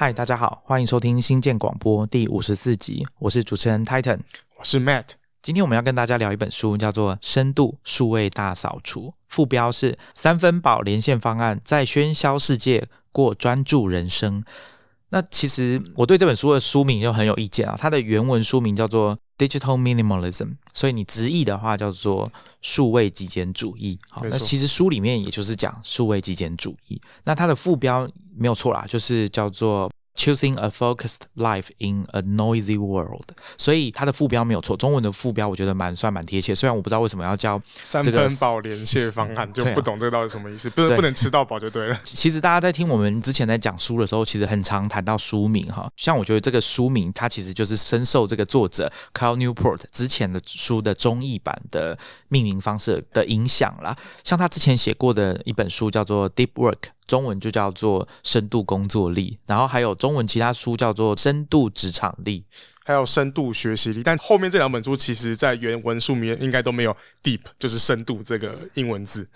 嗨，大家好，欢迎收听新建广播第五十四集，我是主持人 Titan，我是 Matt。今天我们要跟大家聊一本书，叫做《深度数位大扫除》，副标是“三分饱连线方案，在喧嚣世界过专注人生”。那其实我对这本书的书名就很有意见啊，它的原文书名叫做 Digital Minimalism，所以你直译的话叫做数位极简主义。好，那其实书里面也就是讲数位极简主义。那它的副标没有错啦，就是叫做。Choosing a focused life in a noisy world，所以它的副标没有错，中文的副标我觉得蛮算蛮贴切。虽然我不知道为什么要叫三分饱连线方案，就不懂这个到底什么意思，不能不能吃到饱就对了。其实大家在听我们之前在讲书的时候，其实很常谈到书名哈，像我觉得这个书名它其实就是深受这个作者 Carl Newport 之前的书的中译版的命名方式的影响啦。像他之前写过的一本书叫做 Deep Work。中文就叫做深度工作力，然后还有中文其他书叫做深度职场力，还有深度学习力。但后面这两本书其实在原文书里面应该都没有 deep，就是深度这个英文字。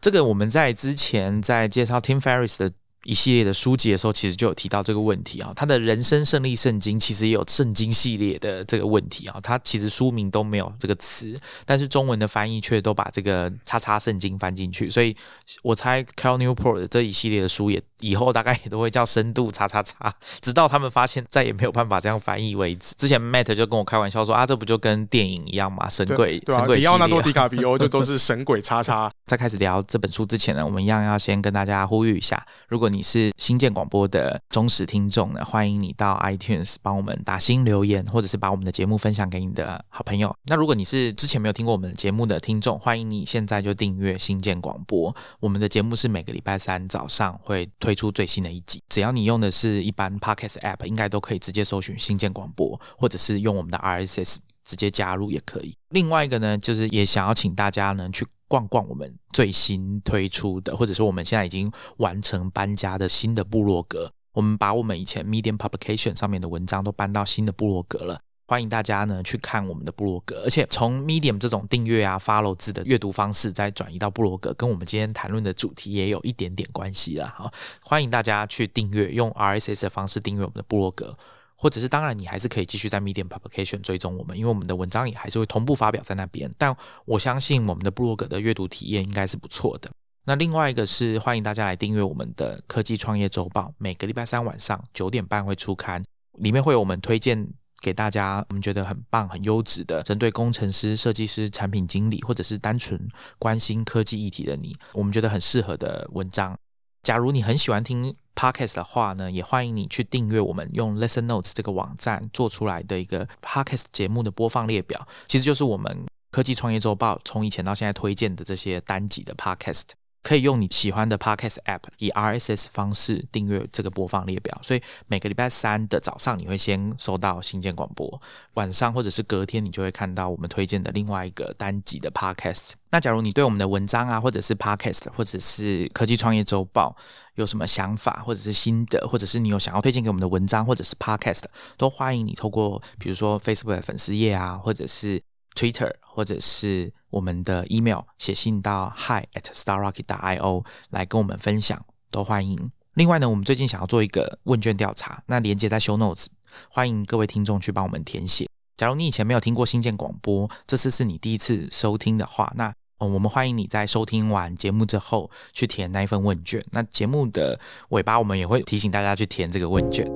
这个我们在之前在介绍 Tim Ferriss 的。一系列的书籍的时候，其实就有提到这个问题啊。他的人生胜利圣经其实也有圣经系列的这个问题啊。他其实书名都没有这个词，但是中文的翻译却都把这个叉叉圣经翻进去。所以我猜 Cal Newport 这一系列的书也以后大概也都会叫深度叉叉叉，直到他们发现再也没有办法这样翻译为止。之前 Matt 就跟我开玩笑说啊，这不就跟电影一样吗？神鬼神鬼里奥纳多迪卡比欧就都是神鬼叉叉。在开始聊这本书之前呢，我们一样要先跟大家呼吁一下，如果你是新建广播的忠实听众呢，欢迎你到 iTunes 帮我们打新留言，或者是把我们的节目分享给你的好朋友。那如果你是之前没有听过我们的节目的听众，欢迎你现在就订阅新建广播。我们的节目是每个礼拜三早上会推出最新的一集，只要你用的是一般 Podcast App，应该都可以直接搜寻新建广播，或者是用我们的 RSS 直接加入也可以。另外一个呢，就是也想要请大家呢去。逛逛我们最新推出的，或者说我们现在已经完成搬家的新的部落格。我们把我们以前 Medium Publication 上面的文章都搬到新的部落格了。欢迎大家呢去看我们的部落格，而且从 Medium 这种订阅啊、follow 字的阅读方式，再转移到部落格，跟我们今天谈论的主题也有一点点关系了。好，欢迎大家去订阅，用 RSS 的方式订阅我们的部落格。或者是当然，你还是可以继续在 Medium Publication 追踪我们，因为我们的文章也还是会同步发表在那边。但我相信我们的部落格的阅读体验应该是不错的。那另外一个是欢迎大家来订阅我们的科技创业周报，每个礼拜三晚上九点半会出刊，里面会有我们推荐给大家我们觉得很棒、很优质的，针对工程师、设计师、产品经理，或者是单纯关心科技议题的你，我们觉得很适合的文章。假如你很喜欢听 podcast 的话呢，也欢迎你去订阅我们用 Listen Notes 这个网站做出来的一个 podcast 节目的播放列表，其实就是我们科技创业周报从以前到现在推荐的这些单集的 podcast。可以用你喜欢的 Podcast App 以 RSS 方式订阅这个播放列表，所以每个礼拜三的早上你会先收到新建广播，晚上或者是隔天你就会看到我们推荐的另外一个单集的 Podcast。那假如你对我们的文章啊，或者是 Podcast，或者是科技创业周报有什么想法，或者是心得，或者是你有想要推荐给我们的文章或者是 Podcast，都欢迎你透过比如说 Facebook 的粉丝页啊，或者是 Twitter，或者是我们的 email 写信到 hi at starrocket. io 来跟我们分享，都欢迎。另外呢，我们最近想要做一个问卷调查，那连接在 show notes，欢迎各位听众去帮我们填写。假如你以前没有听过新建广播，这次是你第一次收听的话，那我们欢迎你在收听完节目之后去填那一份问卷。那节目的尾巴，我们也会提醒大家去填这个问卷。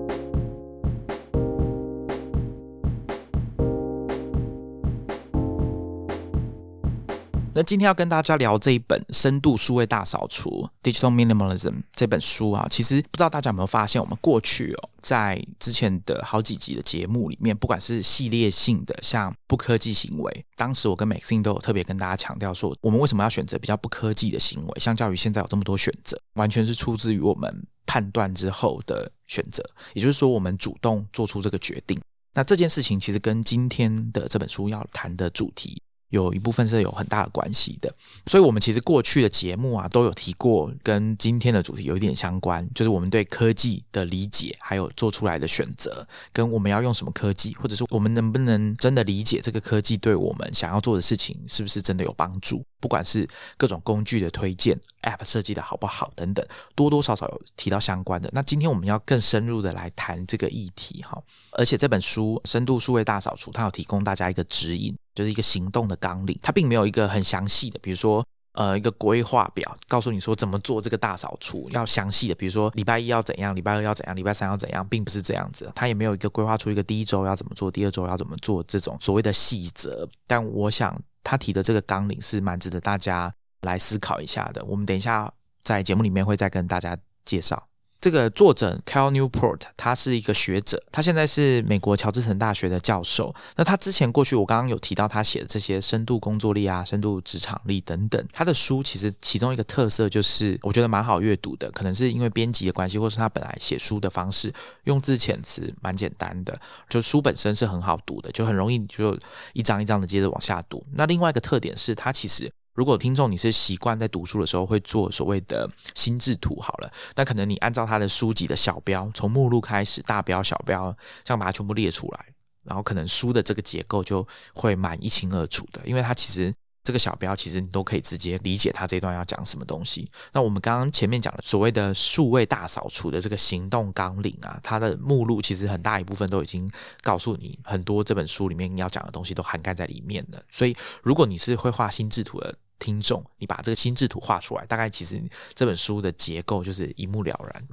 那今天要跟大家聊这一本《深度数位大扫除》（Digital Minimalism） 这本书啊，其实不知道大家有没有发现，我们过去哦，在之前的好几集的节目里面，不管是系列性的，像不科技行为，当时我跟 Maxine 都有特别跟大家强调说，我们为什么要选择比较不科技的行为，相较于现在有这么多选择，完全是出自于我们判断之后的选择，也就是说，我们主动做出这个决定。那这件事情其实跟今天的这本书要谈的主题。有一部分是有很大的关系的，所以我们其实过去的节目啊都有提过，跟今天的主题有一点相关，就是我们对科技的理解，还有做出来的选择，跟我们要用什么科技，或者是我们能不能真的理解这个科技对我们想要做的事情是不是真的有帮助。不管是各种工具的推荐、App 设计的好不好等等，多多少少有提到相关的。那今天我们要更深入的来谈这个议题哈，而且这本书《深度数位大扫除》它有提供大家一个指引，就是一个行动的纲领，它并没有一个很详细的，比如说。呃，一个规划表，告诉你说怎么做这个大扫除，要详细的，比如说礼拜一要怎样，礼拜二要怎样，礼拜三要怎样，并不是这样子。他也没有一个规划出一个第一周要怎么做，第二周要怎么做这种所谓的细则。但我想他提的这个纲领是蛮值得大家来思考一下的。我们等一下在节目里面会再跟大家介绍。这个作者 Cal Newport，他是一个学者，他现在是美国乔治城大学的教授。那他之前过去，我刚刚有提到他写的这些深度工作力啊、深度职场力等等，他的书其实其中一个特色就是我觉得蛮好阅读的，可能是因为编辑的关系，或是他本来写书的方式用字遣词蛮简单的，就书本身是很好读的，就很容易就一张一张的接着往下读。那另外一个特点是，他其实。如果听众你是习惯在读书的时候会做所谓的心智图好了，那可能你按照他的书籍的小标，从目录开始，大标、小标，这样把它全部列出来，然后可能书的这个结构就会蛮一清二楚的，因为它其实这个小标其实你都可以直接理解它这段要讲什么东西。那我们刚刚前面讲的所谓的数位大扫除的这个行动纲领啊，它的目录其实很大一部分都已经告诉你很多这本书里面要讲的东西都涵盖在里面了。所以如果你是会画心智图的，听众，你把这个心智图画出来，大概其实这本书的结构就是一目了然。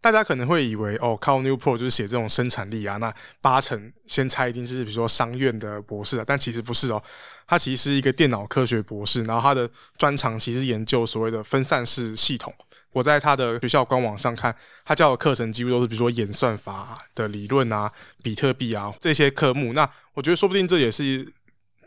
大家可能会以为哦，Cal Newport 就是写这种生产力啊，那八成先猜一定是比如说商院的博士啊，但其实不是哦，他其实是一个电脑科学博士，然后他的专长其实研究所谓的分散式系统。我在他的学校官网上看，他教的课程几乎都是比如说演算法的理论啊、比特币啊这些科目。那我觉得说不定这也是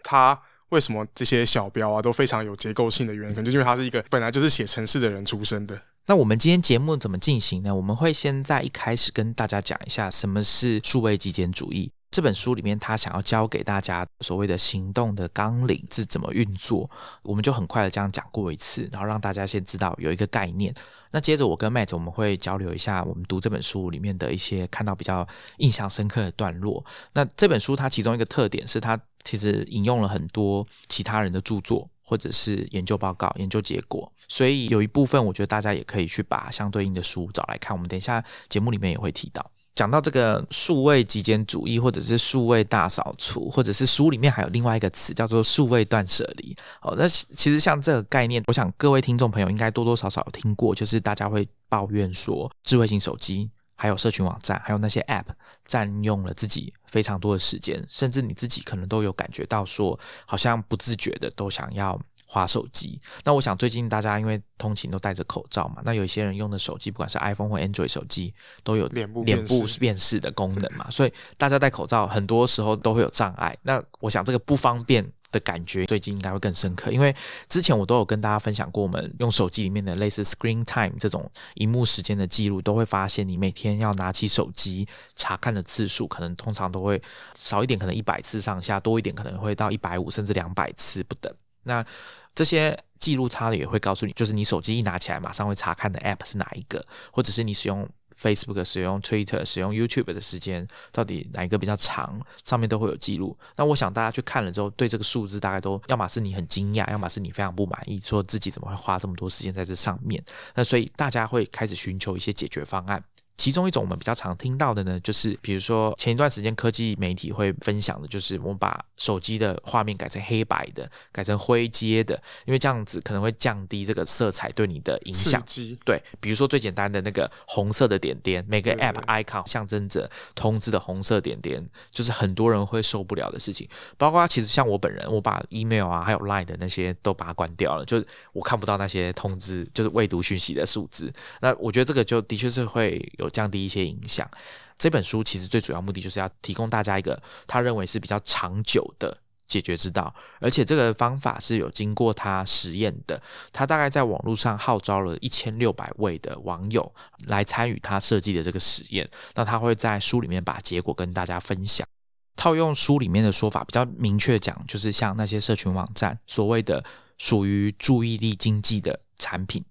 他。为什么这些小标啊都非常有结构性的原因，可能就因为他是一个本来就是写城市的人出身的。那我们今天节目怎么进行呢？我们会先在一开始跟大家讲一下什么是数位极简主义。这本书里面他想要教给大家所谓的行动的纲领是怎么运作，我们就很快的这样讲过一次，然后让大家先知道有一个概念。那接着我跟 Matt 我们会交流一下我们读这本书里面的一些看到比较印象深刻的段落。那这本书它其中一个特点是它其实引用了很多其他人的著作或者是研究报告、研究结果，所以有一部分我觉得大家也可以去把相对应的书找来看。我们等一下节目里面也会提到。讲到这个数位极简主义，或者是数位大扫除，或者是书里面还有另外一个词叫做数位断舍离。哦，那其实像这个概念，我想各位听众朋友应该多多少少有听过，就是大家会抱怨说，智慧型手机、还有社群网站、还有那些 App 占用了自己非常多的时间，甚至你自己可能都有感觉到说，好像不自觉的都想要。滑手机，那我想最近大家因为通勤都戴着口罩嘛，那有一些人用的手机，不管是 iPhone 或 Android 手机，都有脸部脸部辨识的功能嘛，所以大家戴口罩很多时候都会有障碍。那我想这个不方便的感觉，最近应该会更深刻，因为之前我都有跟大家分享过，我们用手机里面的类似 Screen Time 这种荧幕时间的记录，都会发现你每天要拿起手机查看的次数，可能通常都会少一点，可能一百次上下，多一点可能会到一百五甚至两百次不等。那这些记录差的也会告诉你，就是你手机一拿起来，马上会查看的 App 是哪一个，或者是你使用 Facebook、使用 Twitter、使用 YouTube 的时间到底哪一个比较长，上面都会有记录。那我想大家去看了之后，对这个数字大概都要么是你很惊讶，要么是你非常不满意，说自己怎么会花这么多时间在这上面。那所以大家会开始寻求一些解决方案。其中一种我们比较常听到的呢，就是比如说前一段时间科技媒体会分享的，就是我们把手机的画面改成黑白的，改成灰阶的，因为这样子可能会降低这个色彩对你的影响。对，比如说最简单的那个红色的点点，每个 App icon 象征着通知的红色点点，就是很多人会受不了的事情。包括其实像我本人，我把 email 啊还有 line 的那些都把它关掉了，就是我看不到那些通知，就是未读讯息的数字。那我觉得这个就的确是会有。降低一些影响。这本书其实最主要目的就是要提供大家一个他认为是比较长久的解决之道，而且这个方法是有经过他实验的。他大概在网络上号召了一千六百位的网友来参与他设计的这个实验。那他会在书里面把结果跟大家分享。套用书里面的说法，比较明确讲，就是像那些社群网站所谓的属于注意力经济的产品。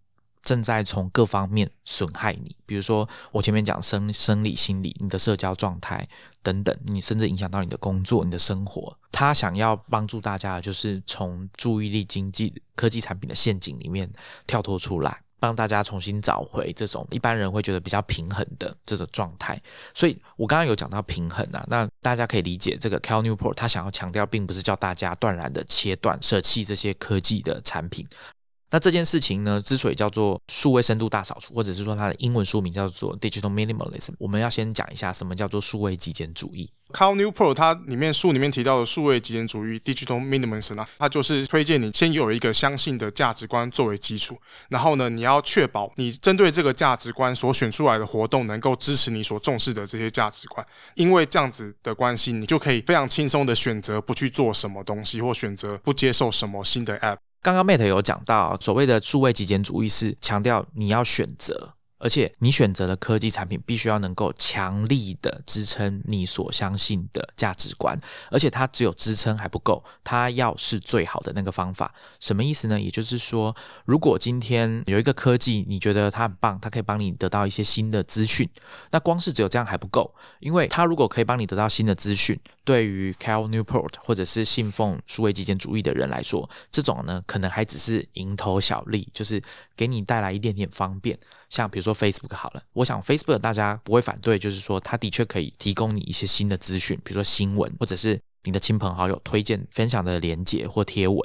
正在从各方面损害你，比如说我前面讲生生理、心理、你的社交状态等等，你甚至影响到你的工作、你的生活。他想要帮助大家，就是从注意力经济、科技产品的陷阱里面跳脱出来。帮大家重新找回这种一般人会觉得比较平衡的这个状态，所以我刚刚有讲到平衡啊，那大家可以理解这个 Cal Newport 他想要强调，并不是叫大家断然的切断、舍弃这些科技的产品。那这件事情呢，之所以叫做数位深度大扫除，或者是说它的英文书名叫做 Digital Minimalism，我们要先讲一下什么叫做数位极简主义。Cal Newport 它里面书里面提到的数位极简主义 Digital Minimalism 啊，它就是推荐你先有一个相信的价值观作为基础，然后呢，你要确保你针对这个价值观所选出来的活动能够支持你所重视的这些价值观，因为这样子的关系，你就可以非常轻松的选择不去做什么东西，或选择不接受什么新的 App。刚刚 Mate 有讲到，所谓的数位极简主义是强调你要选择。而且你选择的科技产品必须要能够强力的支撑你所相信的价值观，而且它只有支撑还不够，它要是最好的那个方法。什么意思呢？也就是说，如果今天有一个科技，你觉得它很棒，它可以帮你得到一些新的资讯，那光是只有这样还不够，因为它如果可以帮你得到新的资讯，对于 Cal Newport 或者是信奉数位极简主义的人来说，这种呢可能还只是蝇头小利，就是给你带来一点点方便。像比如说 Facebook 好了，我想 Facebook 大家不会反对，就是说它的确可以提供你一些新的资讯，比如说新闻，或者是你的亲朋好友推荐分享的链接或贴文。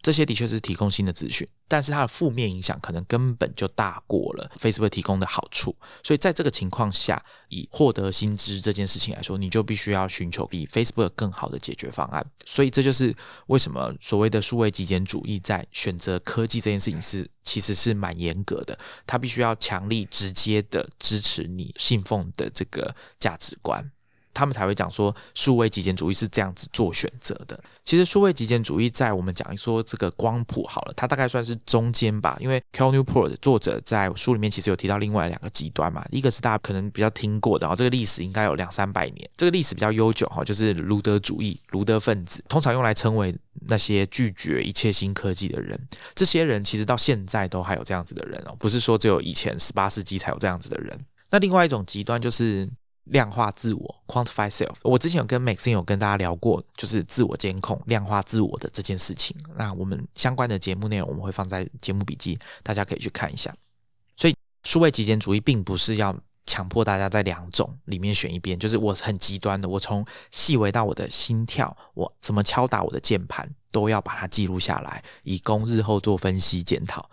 这些的确是提供新的资讯，但是它的负面影响可能根本就大过了 Facebook 提供的好处。所以在这个情况下，以获得新知这件事情来说，你就必须要寻求比 Facebook 更好的解决方案。所以这就是为什么所谓的数位极简主义在选择科技这件事情是其实是蛮严格的，它必须要强力直接的支持你信奉的这个价值观。他们才会讲说，数位极简主义是这样子做选择的。其实，数位极简主义在我们讲说这个光谱好了，它大概算是中间吧。因为 Cal Newport 的作者在书里面其实有提到另外两个极端嘛，一个是大家可能比较听过的，然后这个历史应该有两三百年，这个历史比较悠久哈，就是卢德主义、卢德分子，通常用来称为那些拒绝一切新科技的人。这些人其实到现在都还有这样子的人哦，不是说只有以前十八世纪才有这样子的人。那另外一种极端就是。量化自我 （quantify self），我之前有跟 Maxine 有跟大家聊过，就是自我监控、量化自我的这件事情。那我们相关的节目内容我们会放在节目笔记，大家可以去看一下。所以，数位极简主义并不是要强迫大家在两种里面选一边，就是我很极端的，我从细微到我的心跳，我怎么敲打我的键盘，都要把它记录下来，以供日后做分析检讨。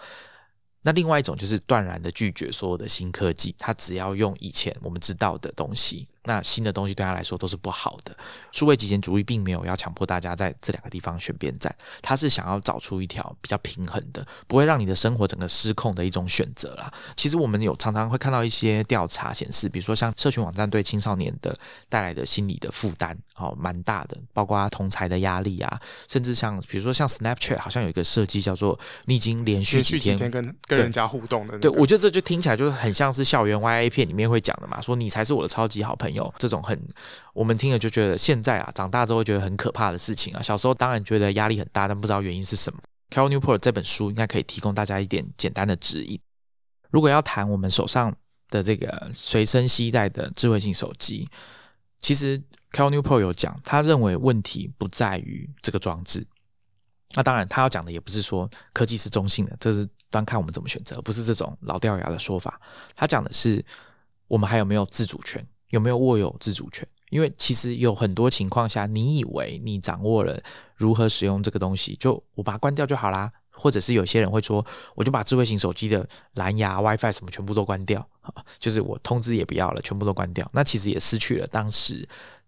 那另外一种就是断然的拒绝所有的新科技，他只要用以前我们知道的东西。那新的东西对他来说都是不好的。数位极简主义并没有要强迫大家在这两个地方选边站，他是想要找出一条比较平衡的，不会让你的生活整个失控的一种选择啦。其实我们有常常会看到一些调查显示，比如说像社群网站对青少年的带来的心理的负担，哦，蛮大的，包括同才的压力啊，甚至像比如说像 Snapchat 好像有一个设计叫做你已经连续几天跟跟人家互动的，对我觉得这就听起来就是很像是校园 YA 片里面会讲的嘛，说你才是我的超级好朋友。有这种很，我们听了就觉得现在啊，长大之后觉得很可怕的事情啊。小时候当然觉得压力很大，但不知道原因是什么。Cal Newport 这本书应该可以提供大家一点简单的指引。如果要谈我们手上的这个随身携带的智慧型手机，其实 Cal Newport 有讲，他认为问题不在于这个装置。那当然，他要讲的也不是说科技是中性的，这是端看我们怎么选择，不是这种老掉牙的说法。他讲的是我们还有没有自主权。有没有握有自主权？因为其实有很多情况下，你以为你掌握了如何使用这个东西，就我把它关掉就好啦。或者是有些人会说，我就把智慧型手机的蓝牙、WiFi 什么全部都关掉，就是我通知也不要了，全部都关掉。那其实也失去了当时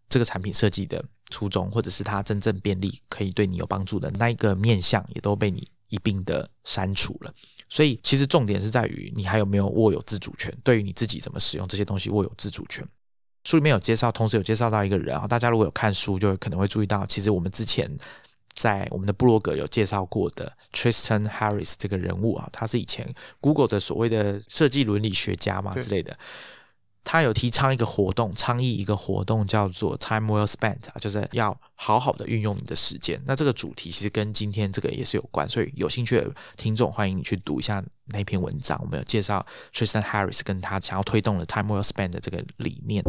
这个产品设计的初衷，或者是它真正便利可以对你有帮助的那一个面向，也都被你一并的删除了。所以其实重点是在于你还有没有握有自主权，对于你自己怎么使用这些东西握有自主权。书里面有介绍，同时有介绍到一个人啊，大家如果有看书，就可能会注意到，其实我们之前在我们的部落格有介绍过的 Tristan Harris 这个人物啊，他是以前 Google 的所谓的设计伦理学家嘛之类的。他有提倡一个活动，倡议一个活动叫做 Time Well Spent 啊，就是要好好的运用你的时间。那这个主题其实跟今天这个也是有关，所以有兴趣的听众欢迎你去读一下那篇文章。我们有介绍 Tristan Harris 跟他想要推动的 Time Well Spent 的这个理念。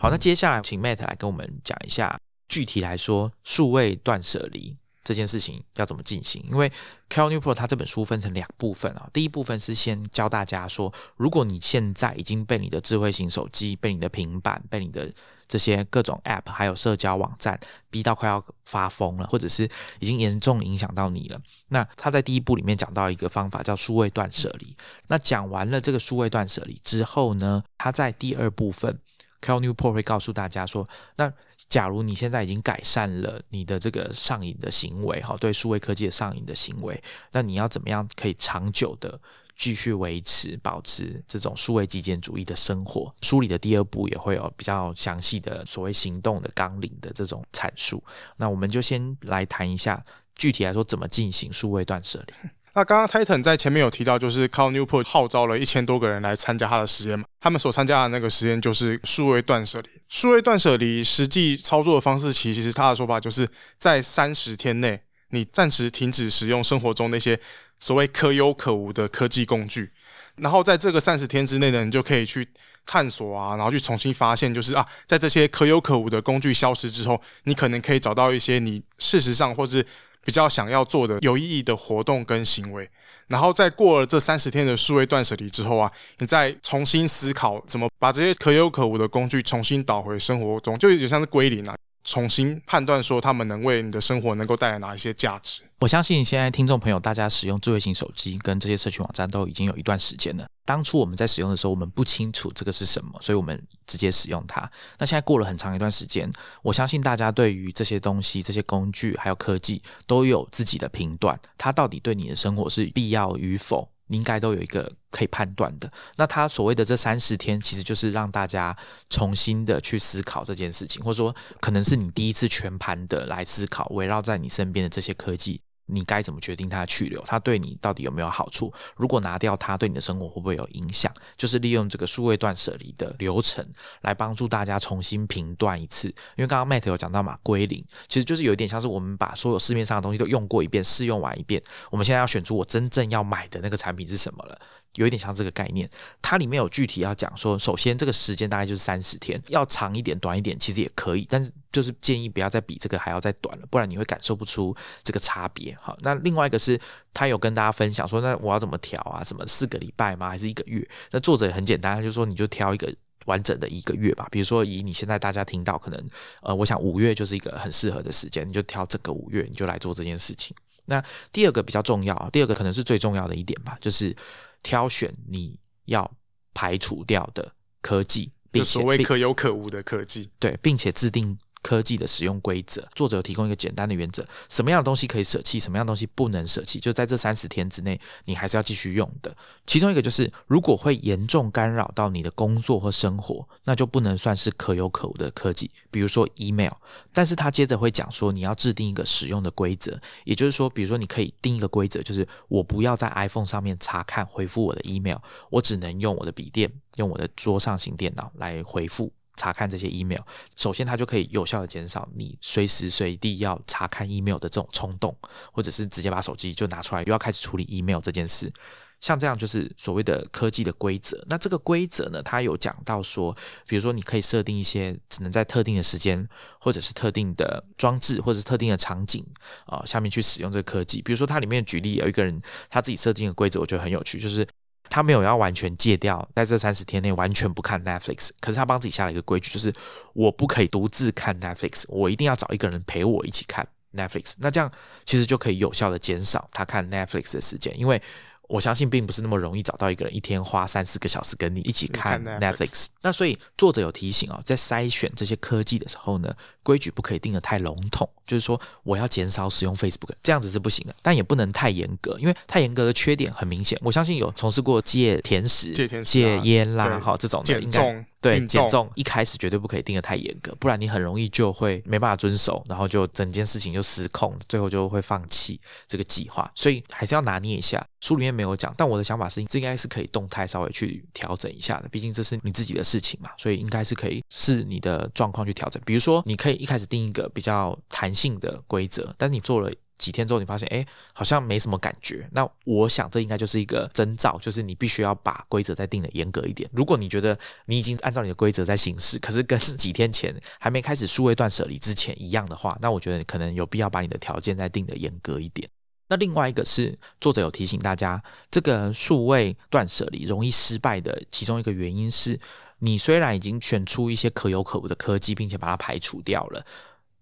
好，那接下来请 Matt 来跟我们讲一下，具体来说，数位断舍离。这件事情要怎么进行？因为 Cal Newport 他这本书分成两部分啊，第一部分是先教大家说，如果你现在已经被你的智慧型手机、被你的平板、被你的这些各种 App 还有社交网站逼到快要发疯了，或者是已经严重影响到你了，那他在第一步里面讲到一个方法叫数位断舍离。那讲完了这个数位断舍离之后呢，他在第二部分。Cal Newport 会告诉大家说，那假如你现在已经改善了你的这个上瘾的行为，哈，对数位科技的上瘾的行为，那你要怎么样可以长久的继续维持、保持这种数位极简主义的生活？书里的第二部也会有比较详细的所谓行动的纲领的这种阐述。那我们就先来谈一下，具体来说怎么进行数位断舍离。那刚刚 Titan 在前面有提到，就是 Cal Newport 号召了一千多个人来参加他的实验嘛？他们所参加的那个实验就是数位断舍离。数位断舍离实际操作的方式，其实他的说法就是在三十天内，你暂时停止使用生活中那些所谓可有可无的科技工具，然后在这个三十天之内呢，你就可以去探索啊，然后去重新发现，就是啊，在这些可有可无的工具消失之后，你可能可以找到一些你事实上或是。比较想要做的有意义的活动跟行为，然后在过了这三十天的数位断舍离之后啊，你再重新思考怎么把这些可有可无的工具重新导回生活中，就有点像是归零啊。重新判断说他们能为你的生活能够带来哪一些价值。我相信现在听众朋友大家使用智慧型手机跟这些社群网站都已经有一段时间了。当初我们在使用的时候，我们不清楚这个是什么，所以我们直接使用它。那现在过了很长一段时间，我相信大家对于这些东西、这些工具还有科技都有自己的评断，它到底对你的生活是必要与否。应该都有一个可以判断的。那他所谓的这三十天，其实就是让大家重新的去思考这件事情，或者说，可能是你第一次全盘的来思考，围绕在你身边的这些科技。你该怎么决定它的去留？它对你到底有没有好处？如果拿掉它，对你的生活会不会有影响？就是利用这个数位断舍离的流程来帮助大家重新评断一次。因为刚刚 Matt 有讲到嘛，归零其实就是有一点像是我们把所有市面上的东西都用过一遍，试用完一遍，我们现在要选出我真正要买的那个产品是什么了。有一点像这个概念，它里面有具体要讲说，首先这个时间大概就是三十天，要长一点、短一点其实也可以，但是就是建议不要再比这个还要再短了，不然你会感受不出这个差别。好，那另外一个是他有跟大家分享说，那我要怎么调啊？什么四个礼拜吗？还是一个月？那作者也很简单，他就说你就挑一个完整的一个月吧。比如说以你现在大家听到，可能呃，我想五月就是一个很适合的时间，你就挑这个五月，你就来做这件事情。那第二个比较重要，第二个可能是最重要的一点吧，就是。挑选你要排除掉的科技，并所谓可有可无的科技，对，并且制定。科技的使用规则，作者有提供一个简单的原则：什么样的东西可以舍弃，什么样的东西不能舍弃。就在这三十天之内，你还是要继续用的。其中一个就是，如果会严重干扰到你的工作或生活，那就不能算是可有可无的科技。比如说 email，但是他接着会讲说，你要制定一个使用的规则，也就是说，比如说你可以定一个规则，就是我不要在 iPhone 上面查看回复我的 email，我只能用我的笔电，用我的桌上型电脑来回复。查看这些 email，首先它就可以有效的减少你随时随地要查看 email 的这种冲动，或者是直接把手机就拿出来又要开始处理 email 这件事。像这样就是所谓的科技的规则。那这个规则呢，它有讲到说，比如说你可以设定一些只能在特定的时间，或者是特定的装置，或者是特定的场景啊下面去使用这个科技。比如说它里面举例有一个人他自己设定的规则，我觉得很有趣，就是。他没有要完全戒掉，在这三十天内完全不看 Netflix，可是他帮自己下了一个规矩，就是我不可以独自看 Netflix，我一定要找一个人陪我一起看 Netflix。那这样其实就可以有效的减少他看 Netflix 的时间，因为。我相信并不是那么容易找到一个人一天花三四个小时跟你一起看 Netflix。那所以作者有提醒哦，在筛选这些科技的时候呢，规矩不可以定的太笼统，就是说我要减少使用 Facebook，这样子是不行的。但也不能太严格，因为太严格的缺点很明显。我相信有从事过戒甜食、戒烟啦，哈这种的，应该对减重一开始绝对不可以定的太严格，不然你很容易就会没办法遵守，然后就整件事情就失控，最后就会放弃这个计划。所以还是要拿捏一下。书里面没有讲，但我的想法是，这应该是可以动态稍微去调整一下的，毕竟这是你自己的事情嘛，所以应该是可以视你的状况去调整。比如说，你可以一开始定一个比较弹性的规则，但是你做了。几天之后，你发现，哎，好像没什么感觉。那我想，这应该就是一个征兆，就是你必须要把规则再定的严格一点。如果你觉得你已经按照你的规则在行事，可是跟几天前还没开始数位断舍离之前一样的话，那我觉得可能有必要把你的条件再定的严格一点。那另外一个是，作者有提醒大家，这个数位断舍离容易失败的其中一个原因是，你虽然已经选出一些可有可无的科技，并且把它排除掉了。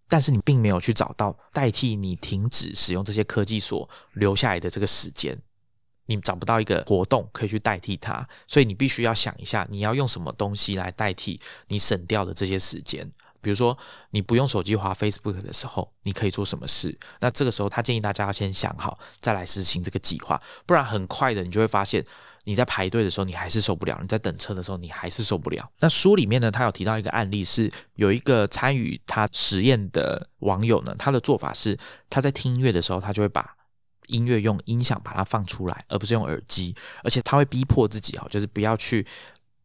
但是你并没有去找到代替你停止使用这些科技所留下来的这个时间，你找不到一个活动可以去代替它，所以你必须要想一下，你要用什么东西来代替你省掉的这些时间。比如说，你不用手机滑 Facebook 的时候，你可以做什么事？那这个时候，他建议大家要先想好，再来实行这个计划，不然很快的你就会发现。你在排队的时候，你还是受不了；你在等车的时候，你还是受不了。那书里面呢，他有提到一个案例，是有一个参与他实验的网友呢，他的做法是他在听音乐的时候，他就会把音乐用音响把它放出来，而不是用耳机，而且他会逼迫自己哈，就是不要去。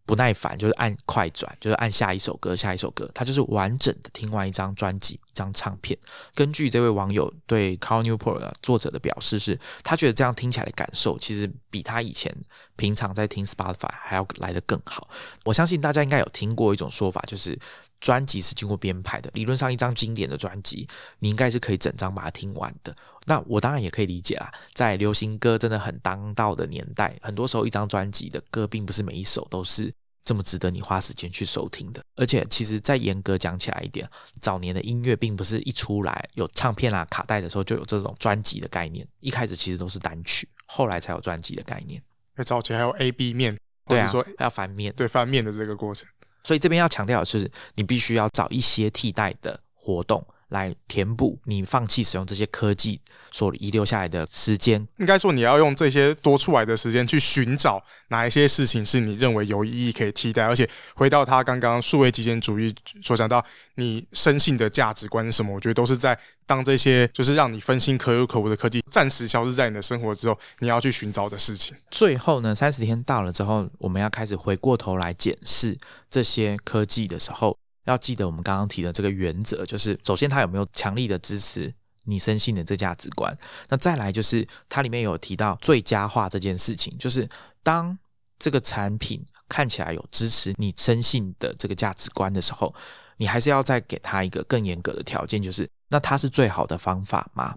不耐烦，就是按快转，就是按下一首歌，下一首歌，他就是完整的听完一张专辑、一张唱片。根据这位网友对 Carl Newport 的作者的表示，是他觉得这样听起来的感受，其实比他以前平常在听 Spotify 还要来得更好。我相信大家应该有听过一种说法，就是专辑是经过编排的。理论上，一张经典的专辑，你应该是可以整张把它听完的。那我当然也可以理解啦，在流行歌真的很当道的年代，很多时候一张专辑的歌并不是每一首都是这么值得你花时间去收听的。而且，其实再严格讲起来一点，早年的音乐并不是一出来有唱片啦、卡带的时候就有这种专辑的概念，一开始其实都是单曲，后来才有专辑的概念。早期还有 A、B 面，对啊，说要翻面，对翻面的这个过程。所以这边要强调的是，你必须要找一些替代的活动。来填补你放弃使用这些科技所遗留下来的时间。应该说，你要用这些多出来的时间去寻找哪一些事情是你认为有意义可以替代。而且回到他刚刚数位极简主义所讲到，你深信的价值观是什么？我觉得都是在当这些就是让你分心可有可无的科技暂时消失在你的生活之后，你要去寻找的事情。最后呢，三十天到了之后，我们要开始回过头来检视这些科技的时候。要记得我们刚刚提的这个原则，就是首先它有没有强力的支持你生性的这价值观，那再来就是它里面有提到最佳化这件事情，就是当这个产品看起来有支持你生性的这个价值观的时候，你还是要再给他一个更严格的条件，就是那它是最好的方法吗？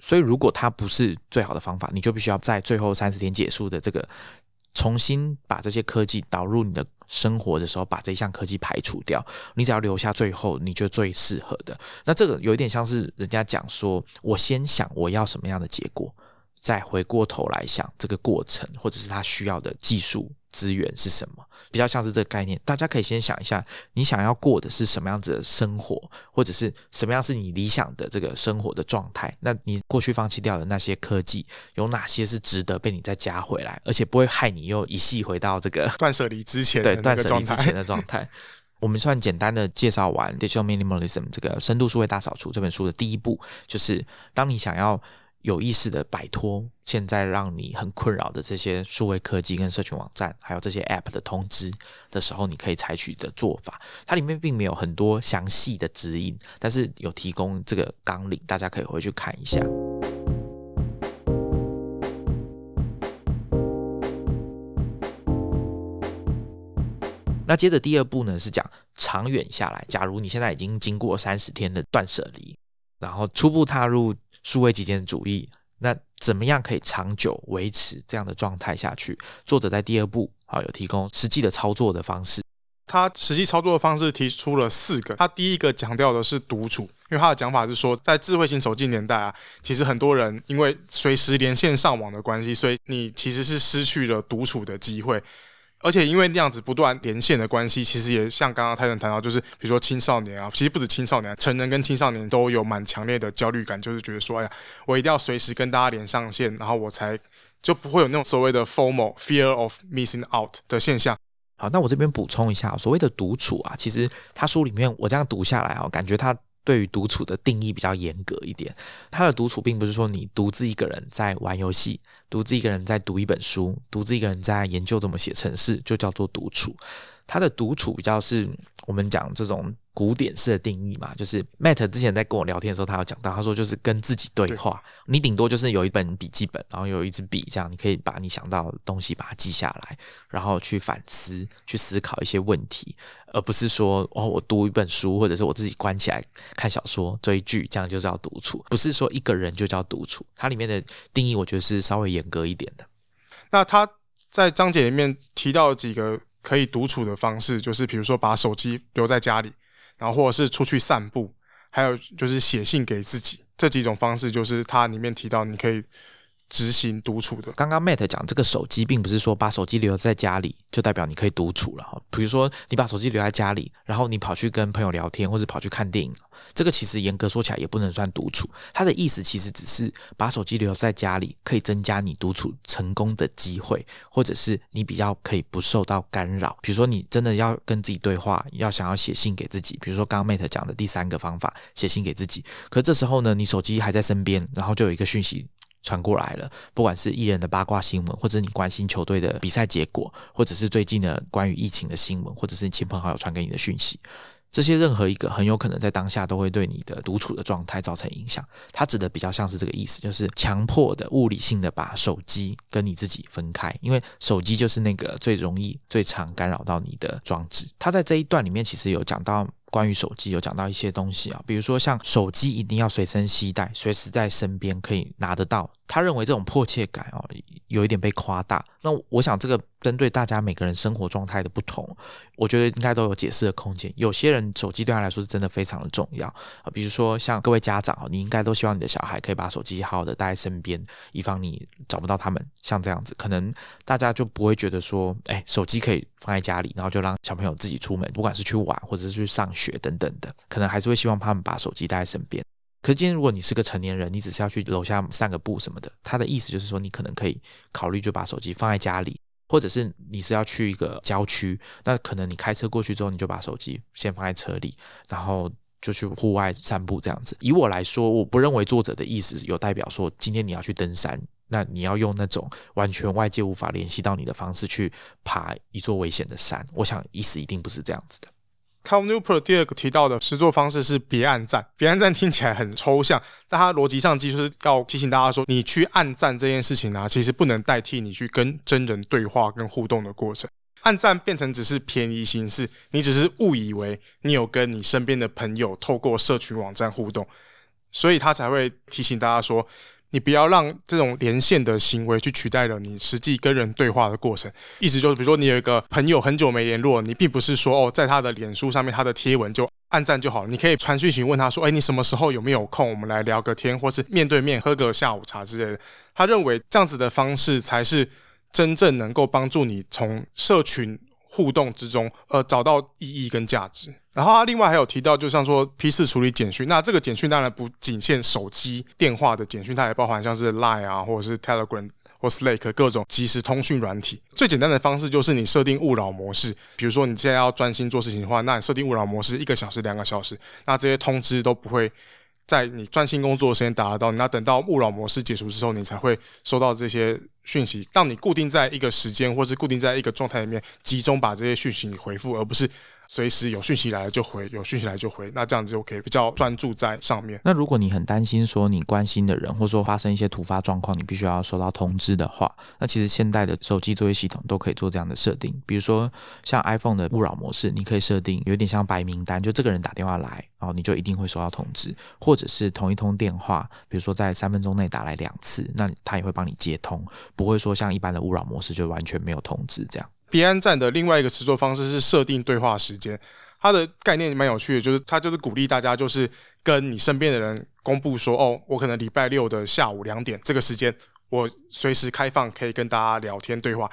所以如果它不是最好的方法，你就必须要在最后三十天结束的这个。重新把这些科技导入你的生活的时候，把这项科技排除掉，你只要留下最后你觉得最适合的。那这个有一点像是人家讲说，我先想我要什么样的结果。再回过头来想这个过程，或者是他需要的技术资源是什么，比较像是这个概念。大家可以先想一下，你想要过的是什么样子的生活，或者是什么样是你理想的这个生活的状态？那你过去放弃掉的那些科技，有哪些是值得被你再加回来，而且不会害你又一系回到这个断舍离之前对断舍离之前的状态？我们算简单的介绍完《Digital Minimalism》这个深度数位大扫除这本书的第一步，就是当你想要。有意识的摆脱现在让你很困扰的这些数位科技跟社群网站，还有这些 App 的通知的时候，你可以采取的做法。它里面并没有很多详细的指引，但是有提供这个纲领，大家可以回去看一下。那接着第二步呢，是讲长远下来，假如你现在已经经过三十天的断舍离，然后初步踏入。数位极简主义，那怎么样可以长久维持这样的状态下去？作者在第二步啊有提供实际的操作的方式。他实际操作的方式提出了四个。他第一个强调的是独处，因为他的讲法是说，在智慧型手机年代啊，其实很多人因为随时连线上网的关系，所以你其实是失去了独处的机会。而且因为那样子不断连线的关系，其实也像刚刚泰森谈到，就是比如说青少年啊，其实不止青少年，成人跟青少年都有蛮强烈的焦虑感，就是觉得说，哎呀，我一定要随时跟大家连上线，然后我才就不会有那种所谓的 formal fear of missing out 的现象。好，那我这边补充一下，所谓的独处啊，其实他书里面我这样读下来哦，感觉他对于独处的定义比较严格一点。他的独处并不是说你独自一个人在玩游戏，独自一个人在读一本书，独自一个人在研究怎么写程式，就叫做独处。他的独处比较是我们讲这种古典式的定义嘛，就是 Matt 之前在跟我聊天的时候，他有讲到，他说就是跟自己对话，你顶多就是有一本笔记本，然后有一支笔，这样你可以把你想到的东西把它记下来，然后去反思，去思考一些问题，而不是说哦，我读一本书，或者是我自己关起来看小说、追剧，这样就叫独处，不是说一个人就叫独处。它里面的定义，我觉得是稍微严格一点的。那他在章节里面提到几个。可以独处的方式，就是比如说把手机留在家里，然后或者是出去散步，还有就是写信给自己，这几种方式就是它里面提到你可以。执行独处的。刚刚 Matt 讲这个手机，并不是说把手机留在家里就代表你可以独处了哈。比如说你把手机留在家里，然后你跑去跟朋友聊天，或者跑去看电影，这个其实严格说起来也不能算独处。他的意思其实只是把手机留在家里，可以增加你独处成功的机会，或者是你比较可以不受到干扰。比如说你真的要跟自己对话，要想要写信给自己，比如说刚刚 Matt 讲的第三个方法，写信给自己。可这时候呢，你手机还在身边，然后就有一个讯息。传过来了，不管是艺人的八卦新闻，或者你关心球队的比赛结果，或者是最近的关于疫情的新闻，或者是你亲朋好友传给你的讯息，这些任何一个很有可能在当下都会对你的独处的状态造成影响。它指的比较像是这个意思，就是强迫的物理性的把手机跟你自己分开，因为手机就是那个最容易、最常干扰到你的装置。他在这一段里面其实有讲到。关于手机有讲到一些东西啊，比如说像手机一定要随身携带，随时在身边可以拿得到。他认为这种迫切感哦，有一点被夸大。那我想这个针对大家每个人生活状态的不同，我觉得应该都有解释的空间。有些人手机对他来说是真的非常的重要啊，比如说像各位家长哦，你应该都希望你的小孩可以把手机好好的带在身边，以防你找不到他们。像这样子，可能大家就不会觉得说，哎，手机可以放在家里，然后就让小朋友自己出门，不管是去玩或者是去上学等等的，可能还是会希望他们把手机带在身边。可是今天如果你是个成年人，你只是要去楼下散个步什么的，他的意思就是说，你可能可以考虑就把手机放在家里，或者是你是要去一个郊区，那可能你开车过去之后，你就把手机先放在车里，然后就去户外散步这样子。以我来说，我不认为作者的意思有代表说，今天你要去登山，那你要用那种完全外界无法联系到你的方式去爬一座危险的山。我想意思一定不是这样子的。Cal Newport 第二个提到的实作方式是别按赞，别按赞听起来很抽象，但它逻辑上就是要提醒大家说，你去按赞这件事情呢，其实不能代替你去跟真人对话跟互动的过程。按赞变成只是便宜形式，你只是误以为你有跟你身边的朋友透过社群网站互动，所以他才会提醒大家说。你不要让这种连线的行为去取代了你实际跟人对话的过程。意思就是，比如说你有一个朋友很久没联络，你并不是说哦，在他的脸书上面他的贴文就按赞就好了。你可以传讯息问他说，哎，你什么时候有没有空，我们来聊个天，或是面对面喝个下午茶之类的。他认为这样子的方式才是真正能够帮助你从社群。互动之中，呃，找到意义跟价值。然后他另外还有提到，就像说批次处理简讯，那这个简讯当然不仅限手机电话的简讯，它也包含像是 Line 啊，或者是 Telegram 或 Slack 各种即时通讯软体。最简单的方式就是你设定勿扰模式，比如说你现在要专心做事情的话，那你设定勿扰模式一个小时、两个小时，那这些通知都不会。在你专心工作的时间打得到，你要等到勿扰模式解除之后，你才会收到这些讯息，让你固定在一个时间，或是固定在一个状态里面，集中把这些讯息回复，而不是。随时有讯息来了就回，有讯息来就回，那这样子就可以比较专注在上面。那如果你很担心说你关心的人，或者说发生一些突发状况，你必须要收到通知的话，那其实现代的手机作业系统都可以做这样的设定。比如说像 iPhone 的勿扰模式，你可以设定有点像白名单，就这个人打电话来，然后你就一定会收到通知，或者是同一通电话，比如说在三分钟内打来两次，那他也会帮你接通，不会说像一般的勿扰模式就完全没有通知这样。彼岸站的另外一个制作方式是设定对话时间，它的概念蛮有趣的，就是它就是鼓励大家就是跟你身边的人公布说，哦，我可能礼拜六的下午两点这个时间，我随时开放可以跟大家聊天对话，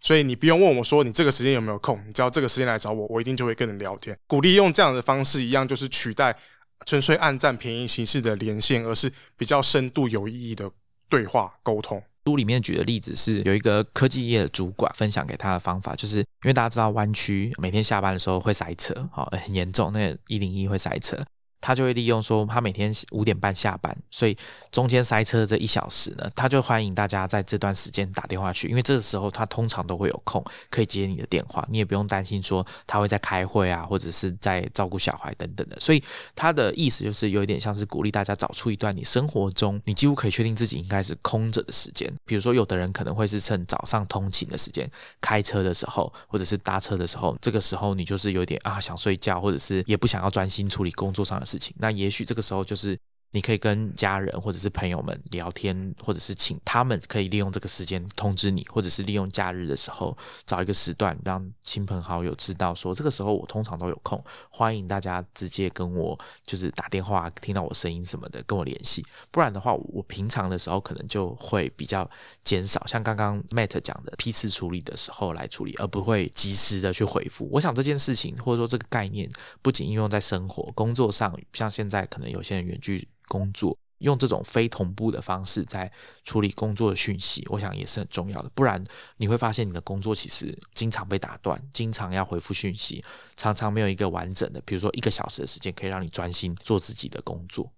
所以你不用问我说你这个时间有没有空，你只要这个时间来找我，我一定就会跟你聊天。鼓励用这样的方式一样，就是取代纯粹暗战便宜形式的连线，而是比较深度有意义的对话沟通。书里面举的例子是有一个科技业的主管分享给他的方法，就是因为大家知道湾区每天下班的时候会塞车，好很严重，那一零一会塞车。他就会利用说，他每天五点半下班，所以中间塞车这一小时呢，他就欢迎大家在这段时间打电话去，因为这个时候他通常都会有空可以接你的电话，你也不用担心说他会在开会啊，或者是在照顾小孩等等的。所以他的意思就是有一点像是鼓励大家找出一段你生活中你几乎可以确定自己应该是空着的时间，比如说有的人可能会是趁早上通勤的时间，开车的时候或者是搭车的时候，这个时候你就是有点啊想睡觉，或者是也不想要专心处理工作上的事情，那也许这个时候就是你可以跟家人或者是朋友们聊天，或者是请他们可以利用这个时间通知你，或者是利用假日的时候找一个时段让亲朋好友知道说这个时候我通常都有空，欢迎大家直接跟我就是打电话听到我声音什么的跟我联系，不然的话我平常的时候可能就会比较减少，像刚刚 Matt 讲的批次处理的时候来处理，而不会及时的去回复。我想这件事情或者说这个概念不仅应用在生活工作上，像现在可能有些人远距。工作用这种非同步的方式在处理工作的讯息，我想也是很重要的。不然你会发现你的工作其实经常被打断，经常要回复讯息，常常没有一个完整的，比如说一个小时的时间可以让你专心做自己的工作。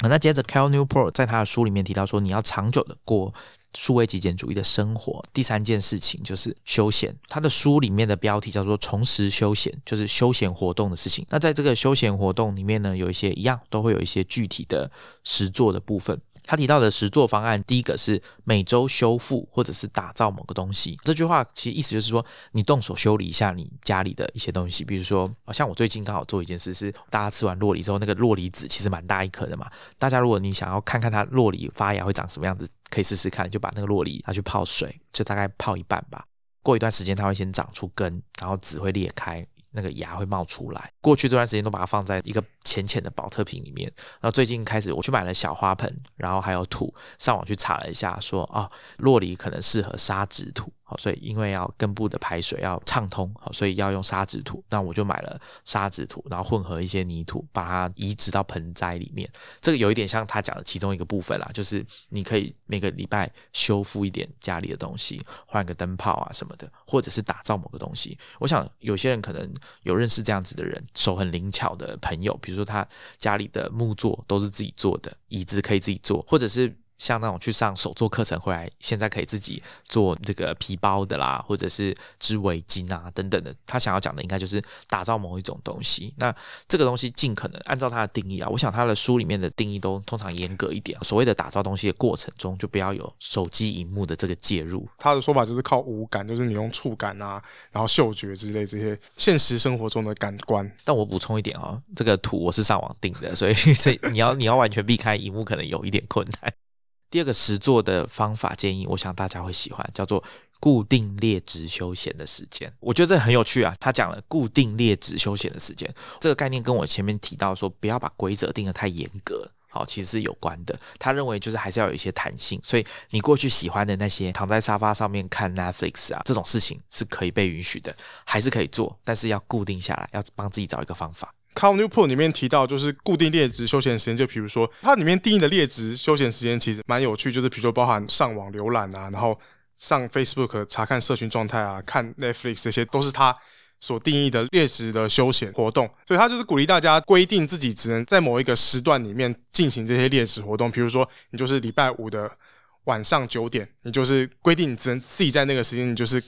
那接着，Cal Newport 在他的书里面提到说，你要长久的过。数位极简主义的生活，第三件事情就是休闲。他的书里面的标题叫做“重拾休闲”，就是休闲活动的事情。那在这个休闲活动里面呢，有一些一样都会有一些具体的实作的部分。他提到的实作方案，第一个是每周修复或者是打造某个东西。这句话其实意思就是说，你动手修理一下你家里的一些东西，比如说，像我最近刚好做一件事，是大家吃完洛梨之后，那个洛梨籽其实蛮大一颗的嘛。大家如果你想要看看它洛梨发芽会长什么样子，可以试试看，就把那个洛梨拿去泡水，就大概泡一半吧。过一段时间，它会先长出根，然后籽会裂开。那个芽会冒出来。过去这段时间都把它放在一个浅浅的保特瓶里面。然后最近开始，我去买了小花盆，然后还有土，上网去查了一下，说啊，洛梨可能适合沙质土。所以，因为要根部的排水要畅通，好，所以要用沙质土。那我就买了沙质土，然后混合一些泥土，把它移植到盆栽里面。这个有一点像他讲的其中一个部分啦，就是你可以每个礼拜修复一点家里的东西，换个灯泡啊什么的，或者是打造某个东西。我想有些人可能有认识这样子的人，手很灵巧的朋友，比如说他家里的木座都是自己做的，椅子可以自己做，或者是。像那种去上手作课程回来，现在可以自己做这个皮包的啦，或者是织围巾啊等等的。他想要讲的应该就是打造某一种东西。那这个东西尽可能按照他的定义啊，我想他的书里面的定义都通常严格一点。所谓的打造东西的过程中，就不要有手机荧幕的这个介入。他的说法就是靠五感，就是你用触感啊，然后嗅觉之类这些现实生活中的感官。但我补充一点啊，这个图我是上网订的，所以 这你要你要完全避开荧幕，可能有一点困难。第二个实做的方法建议，我想大家会喜欢，叫做固定列值休闲的时间。我觉得这很有趣啊。他讲了固定列值休闲的时间这个概念，跟我前面提到说不要把规则定得太严格，好，其实是有关的。他认为就是还是要有一些弹性，所以你过去喜欢的那些躺在沙发上面看 Netflix 啊这种事情是可以被允许的，还是可以做，但是要固定下来，要帮自己找一个方法。Cal Newport 里面提到，就是固定列值休闲时间，就比如说它里面定义的列值休闲时间其实蛮有趣，就是比如说包含上网浏览啊，然后上 Facebook 查看社群状态啊，看 Netflix 这些都是它所定义的列值的休闲活动。所以它就是鼓励大家规定自己只能在某一个时段里面进行这些列值活动，比如说你就是礼拜五的晚上九点，你就是规定你只能自己在那个时间，你就是。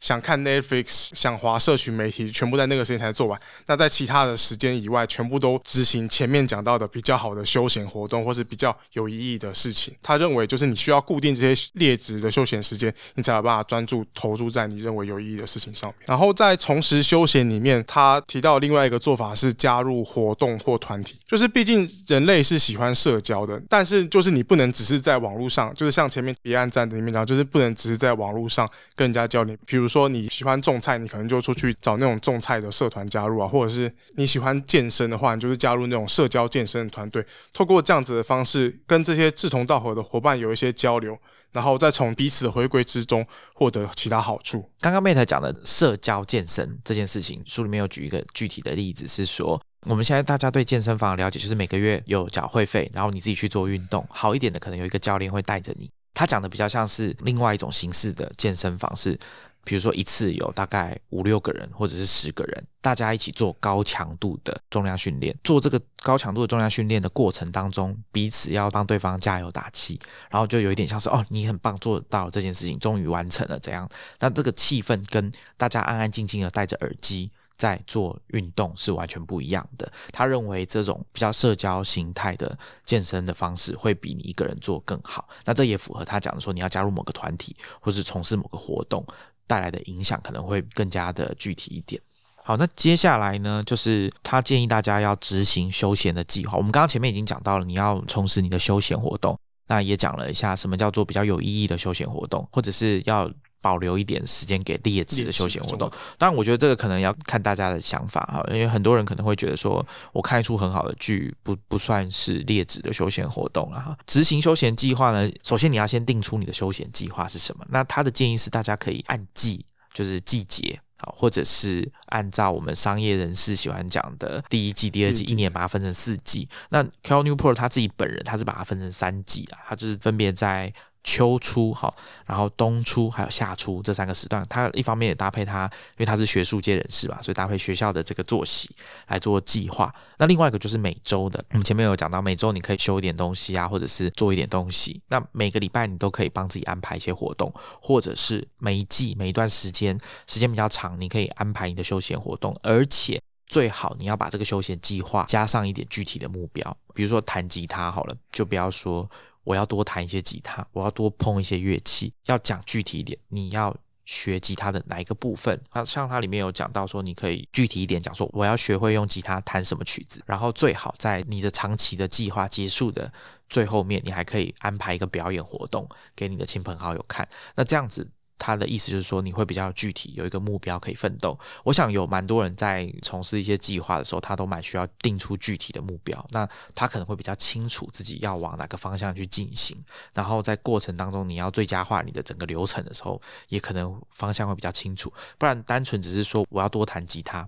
想看 Netflix，想划社群媒体，全部在那个时间才做完。那在其他的时间以外，全部都执行前面讲到的比较好的休闲活动，或是比较有意义的事情。他认为，就是你需要固定这些劣质的休闲时间，你才有办法专注投入在你认为有意义的事情上面。然后在重拾休闲里面，他提到另外一个做法是加入活动或团体。就是毕竟人类是喜欢社交的，但是就是你不能只是在网络上，就是像前面彼岸站里面讲，就是不能只是在网络上跟人家交流，比如。说你喜欢种菜，你可能就出去找那种种菜的社团加入啊，或者是你喜欢健身的话，你就是加入那种社交健身的团队，透过这样子的方式跟这些志同道合的伙伴有一些交流，然后再从彼此的回归之中获得其他好处。刚刚 Mate 讲的社交健身这件事情，书里面有举一个具体的例子，是说我们现在大家对健身房的了解，就是每个月有缴会费，然后你自己去做运动，好一点的可能有一个教练会带着你。他讲的比较像是另外一种形式的健身房，是比如说一次有大概五六个人或者是十个人，大家一起做高强度的重量训练。做这个高强度的重量训练的过程当中，彼此要帮对方加油打气，然后就有一点像是哦，你很棒，做到这件事情，终于完成了怎样？那这个气氛跟大家安安静静的戴着耳机。在做运动是完全不一样的。他认为这种比较社交形态的健身的方式会比你一个人做更好。那这也符合他讲的说，你要加入某个团体或是从事某个活动带来的影响可能会更加的具体一点。好，那接下来呢，就是他建议大家要执行休闲的计划。我们刚刚前面已经讲到了，你要从事你的休闲活动，那也讲了一下什么叫做比较有意义的休闲活动，或者是要。保留一点时间给劣质的休闲活动，当然，我觉得这个可能要看大家的想法哈，因为很多人可能会觉得说，我看一出很好的剧，不不算是劣质的休闲活动了哈。执行休闲计划呢，首先你要先定出你的休闲计划是什么。那他的建议是，大家可以按季，就是季节啊，或者是按照我们商业人士喜欢讲的第一季、第二季，一年把它分成四季。那 Cal Newport 他自己本人他是把它分成三季啊，他就是分别在。秋初好，然后冬初还有夏初这三个时段，他一方面也搭配他，因为他是学术界人士嘛，所以搭配学校的这个作息来做计划。那另外一个就是每周的，我们前面有讲到，每周你可以修一点东西啊，或者是做一点东西。那每个礼拜你都可以帮自己安排一些活动，或者是每一季每一段时间时间比较长，你可以安排你的休闲活动，而且最好你要把这个休闲计划加上一点具体的目标，比如说弹吉他好了，就不要说。我要多弹一些吉他，我要多碰一些乐器。要讲具体一点，你要学吉他的哪一个部分？那像它里面有讲到说，你可以具体一点讲说，我要学会用吉他弹什么曲子。然后最好在你的长期的计划结束的最后面，你还可以安排一个表演活动给你的亲朋好友看。那这样子。他的意思就是说，你会比较具体，有一个目标可以奋斗。我想有蛮多人在从事一些计划的时候，他都蛮需要定出具体的目标。那他可能会比较清楚自己要往哪个方向去进行，然后在过程当中，你要最佳化你的整个流程的时候，也可能方向会比较清楚。不然单纯只是说我要多弹吉他，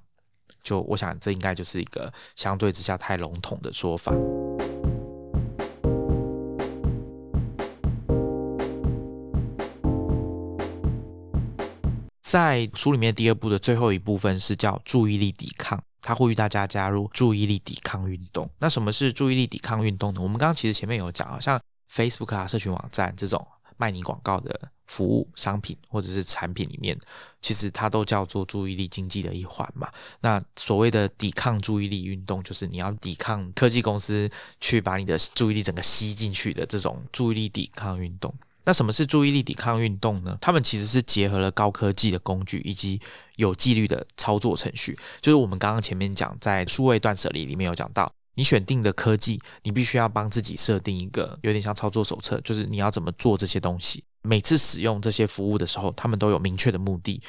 就我想这应该就是一个相对之下太笼统的说法。在书里面第二部的最后一部分是叫注意力抵抗，他呼吁大家加入注意力抵抗运动。那什么是注意力抵抗运动呢？我们刚刚其实前面有讲啊，像 Facebook 啊、社群网站这种卖你广告的服务商品或者是产品里面，其实它都叫做注意力经济的一环嘛。那所谓的抵抗注意力运动，就是你要抵抗科技公司去把你的注意力整个吸进去的这种注意力抵抗运动。那什么是注意力抵抗运动呢？他们其实是结合了高科技的工具以及有纪律的操作程序。就是我们刚刚前面讲，在数位断舍离里面有讲到，你选定的科技，你必须要帮自己设定一个有点像操作手册，就是你要怎么做这些东西。每次使用这些服务的时候，他们都有明确的目的，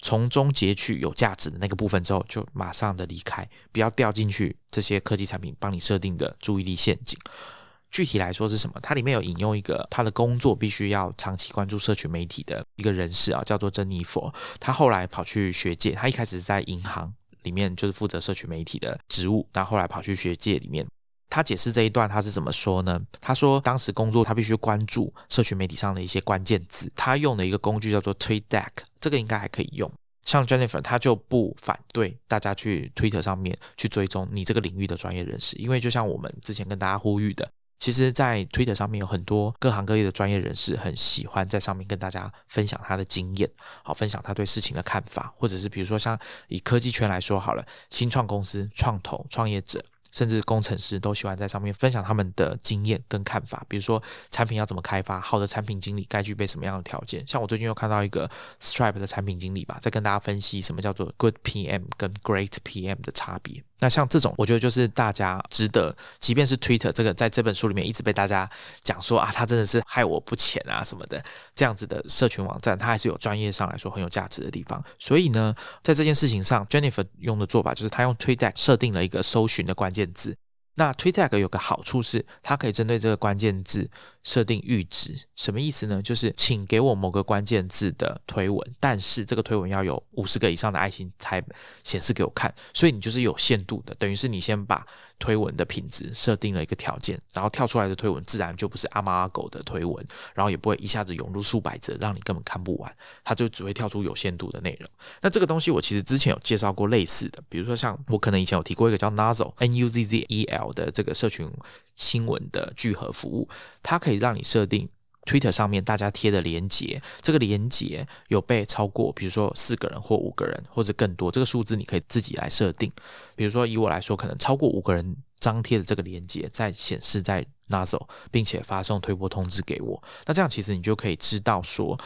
从中截取有价值的那个部分之后，就马上的离开，不要掉进去这些科技产品帮你设定的注意力陷阱。具体来说是什么？它里面有引用一个他的工作必须要长期关注社群媒体的一个人士啊，叫做珍妮佛。他后来跑去学界，他一开始是在银行里面就是负责社群媒体的职务，然后后来跑去学界里面。他解释这一段他是怎么说呢？他说当时工作他必须关注社群媒体上的一些关键字，他用的一个工具叫做 TweetDeck，这个应该还可以用。像 Jennifer，他就不反对大家去 Twitter 上面去追踪你这个领域的专业人士，因为就像我们之前跟大家呼吁的。其实，在 Twitter 上面有很多各行各业的专业人士，很喜欢在上面跟大家分享他的经验，好，分享他对事情的看法，或者是比如说像以科技圈来说好了，新创公司、创投、创业者。甚至工程师都喜欢在上面分享他们的经验跟看法，比如说产品要怎么开发，好的产品经理该具备什么样的条件。像我最近又看到一个 Stripe 的产品经理吧，在跟大家分析什么叫做 Good PM 跟 Great PM 的差别。那像这种，我觉得就是大家值得，即便是 Twitter 这个在这本书里面一直被大家讲说啊，他真的是害我不浅啊什么的这样子的社群网站，它还是有专业上来说很有价值的地方。所以呢，在这件事情上，Jennifer 用的做法就是他用 Twitter 设定了一个搜寻的关键字。那 t w i t t e 有个好处是，它可以针对这个关键字。设定阈值什么意思呢？就是请给我某个关键字的推文，但是这个推文要有五十个以上的爱心才显示给我看，所以你就是有限度的，等于是你先把推文的品质设定了一个条件，然后跳出来的推文自然就不是阿猫阿狗的推文，然后也不会一下子涌入数百则，让你根本看不完，它就只会跳出有限度的内容。那这个东西我其实之前有介绍过类似的，比如说像我可能以前有提过一个叫 Nuzzle N U Z Z E L 的这个社群新闻的聚合服务，它可以让你设定。Twitter 上面大家贴的连接，这个连接有被超过，比如说四个人或五个人或者更多，这个数字你可以自己来设定。比如说以我来说，可能超过五个人张贴的这个连接在显示在 Nuzzle，并且发送推波通知给我。那这样其实你就可以知道说。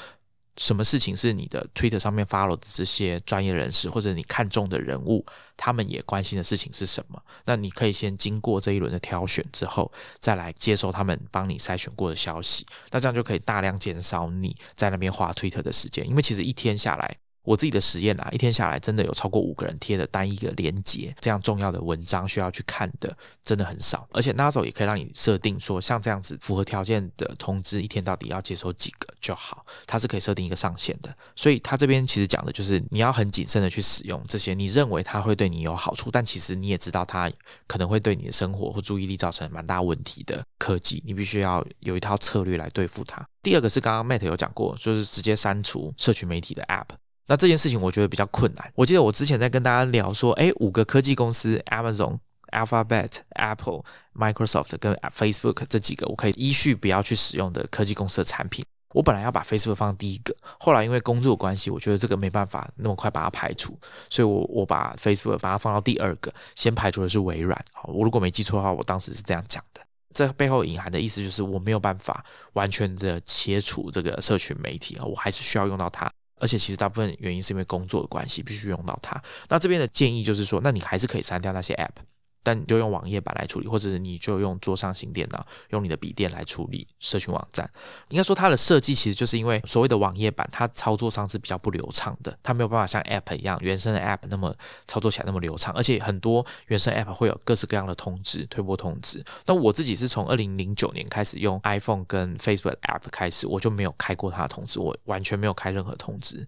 什么事情是你的推特上面 follow 的这些专业人士或者你看中的人物，他们也关心的事情是什么？那你可以先经过这一轮的挑选之后，再来接收他们帮你筛选过的消息。那这样就可以大量减少你在那边花推特的时间，因为其实一天下来。我自己的实验啊，一天下来真的有超过五个人贴的单一个连接，这样重要的文章需要去看的真的很少。而且 Naso 也可以让你设定说，像这样子符合条件的通知，一天到底要接收几个就好，它是可以设定一个上限的。所以它这边其实讲的就是你要很谨慎的去使用这些，你认为它会对你有好处，但其实你也知道它可能会对你的生活或注意力造成蛮大问题的科技，你必须要有一套策略来对付它。第二个是刚刚 Matt 有讲过，就是直接删除社群媒体的 App。那这件事情我觉得比较困难。我记得我之前在跟大家聊说，哎，五个科技公司，Amazon、Alphabet、Apple、Microsoft 跟 Facebook 这几个，我可以依序不要去使用的科技公司的产品。我本来要把 Facebook 放第一个，后来因为工作关系，我觉得这个没办法那么快把它排除，所以我我把 Facebook 把它放到第二个，先排除的是微软。好，我如果没记错的话，我当时是这样讲的。这背后隐含的意思就是我没有办法完全的切除这个社群媒体啊，我还是需要用到它。而且其实大部分原因是因为工作的关系，必须用到它。那这边的建议就是说，那你还是可以删掉那些 App。但你就用网页版来处理，或者是你就用桌上型电脑，用你的笔电来处理社群网站。应该说它的设计其实就是因为所谓的网页版，它操作上是比较不流畅的，它没有办法像 App 一样原生的 App 那么操作起来那么流畅。而且很多原生 App 会有各式各样的通知、推播通知。那我自己是从二零零九年开始用 iPhone 跟 Facebook App 开始，我就没有开过它的通知，我完全没有开任何通知。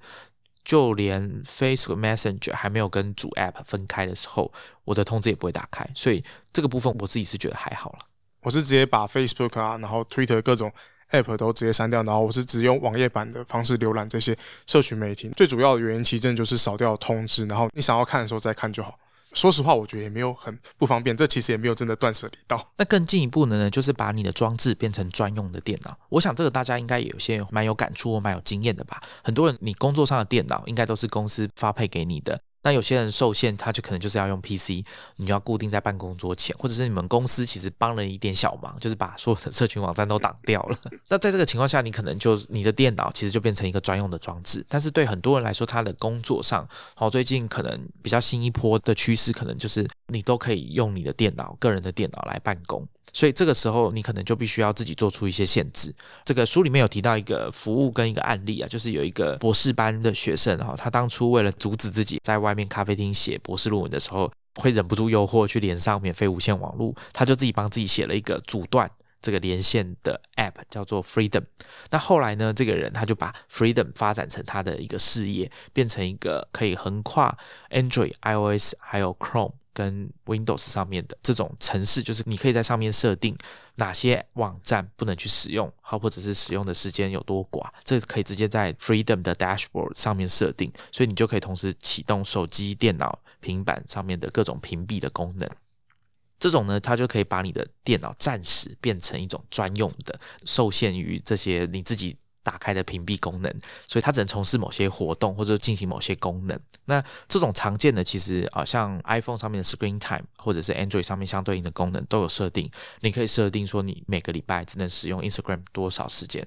就连 Facebook Messenger 还没有跟主 App 分开的时候，我的通知也不会打开，所以这个部分我自己是觉得还好了。我是直接把 Facebook 啊，然后 Twitter 各种 App 都直接删掉，然后我是只用网页版的方式浏览这些社群媒体。最主要的原因其实就是少掉通知，然后你想要看的时候再看就好。说实话，我觉得也没有很不方便。这其实也没有真的断舍离到。那更进一步的呢，就是把你的装置变成专用的电脑。我想这个大家应该也有些蛮有感触蛮有经验的吧。很多人你工作上的电脑应该都是公司发配给你的。那有些人受限，他就可能就是要用 PC，你要固定在办公桌前，或者是你们公司其实帮了一点小忙，就是把所有的社群网站都挡掉了。那在这个情况下，你可能就你的电脑其实就变成一个专用的装置。但是对很多人来说，他的工作上，好最近可能比较新一波的趋势，可能就是你都可以用你的电脑，个人的电脑来办公。所以这个时候，你可能就必须要自己做出一些限制。这个书里面有提到一个服务跟一个案例啊，就是有一个博士班的学生哈，他当初为了阻止自己在外面咖啡厅写博士论文的时候，会忍不住诱惑去连上免费无线网络，他就自己帮自己写了一个阻断这个连线的 App，叫做 Freedom。那后来呢，这个人他就把 Freedom 发展成他的一个事业，变成一个可以横跨 Android、iOS 还有 Chrome。跟 Windows 上面的这种程式，就是你可以在上面设定哪些网站不能去使用，好，或者是使用的时间有多寡，这可以直接在 Freedom 的 Dashboard 上面设定，所以你就可以同时启动手机、电脑、平板上面的各种屏蔽的功能。这种呢，它就可以把你的电脑暂时变成一种专用的，受限于这些你自己。打开的屏蔽功能，所以它只能从事某些活动或者进行某些功能。那这种常见的，其实啊，像 iPhone 上面的 Screen Time 或者是 Android 上面相对应的功能都有设定。你可以设定说，你每个礼拜只能使用 Instagram 多少时间，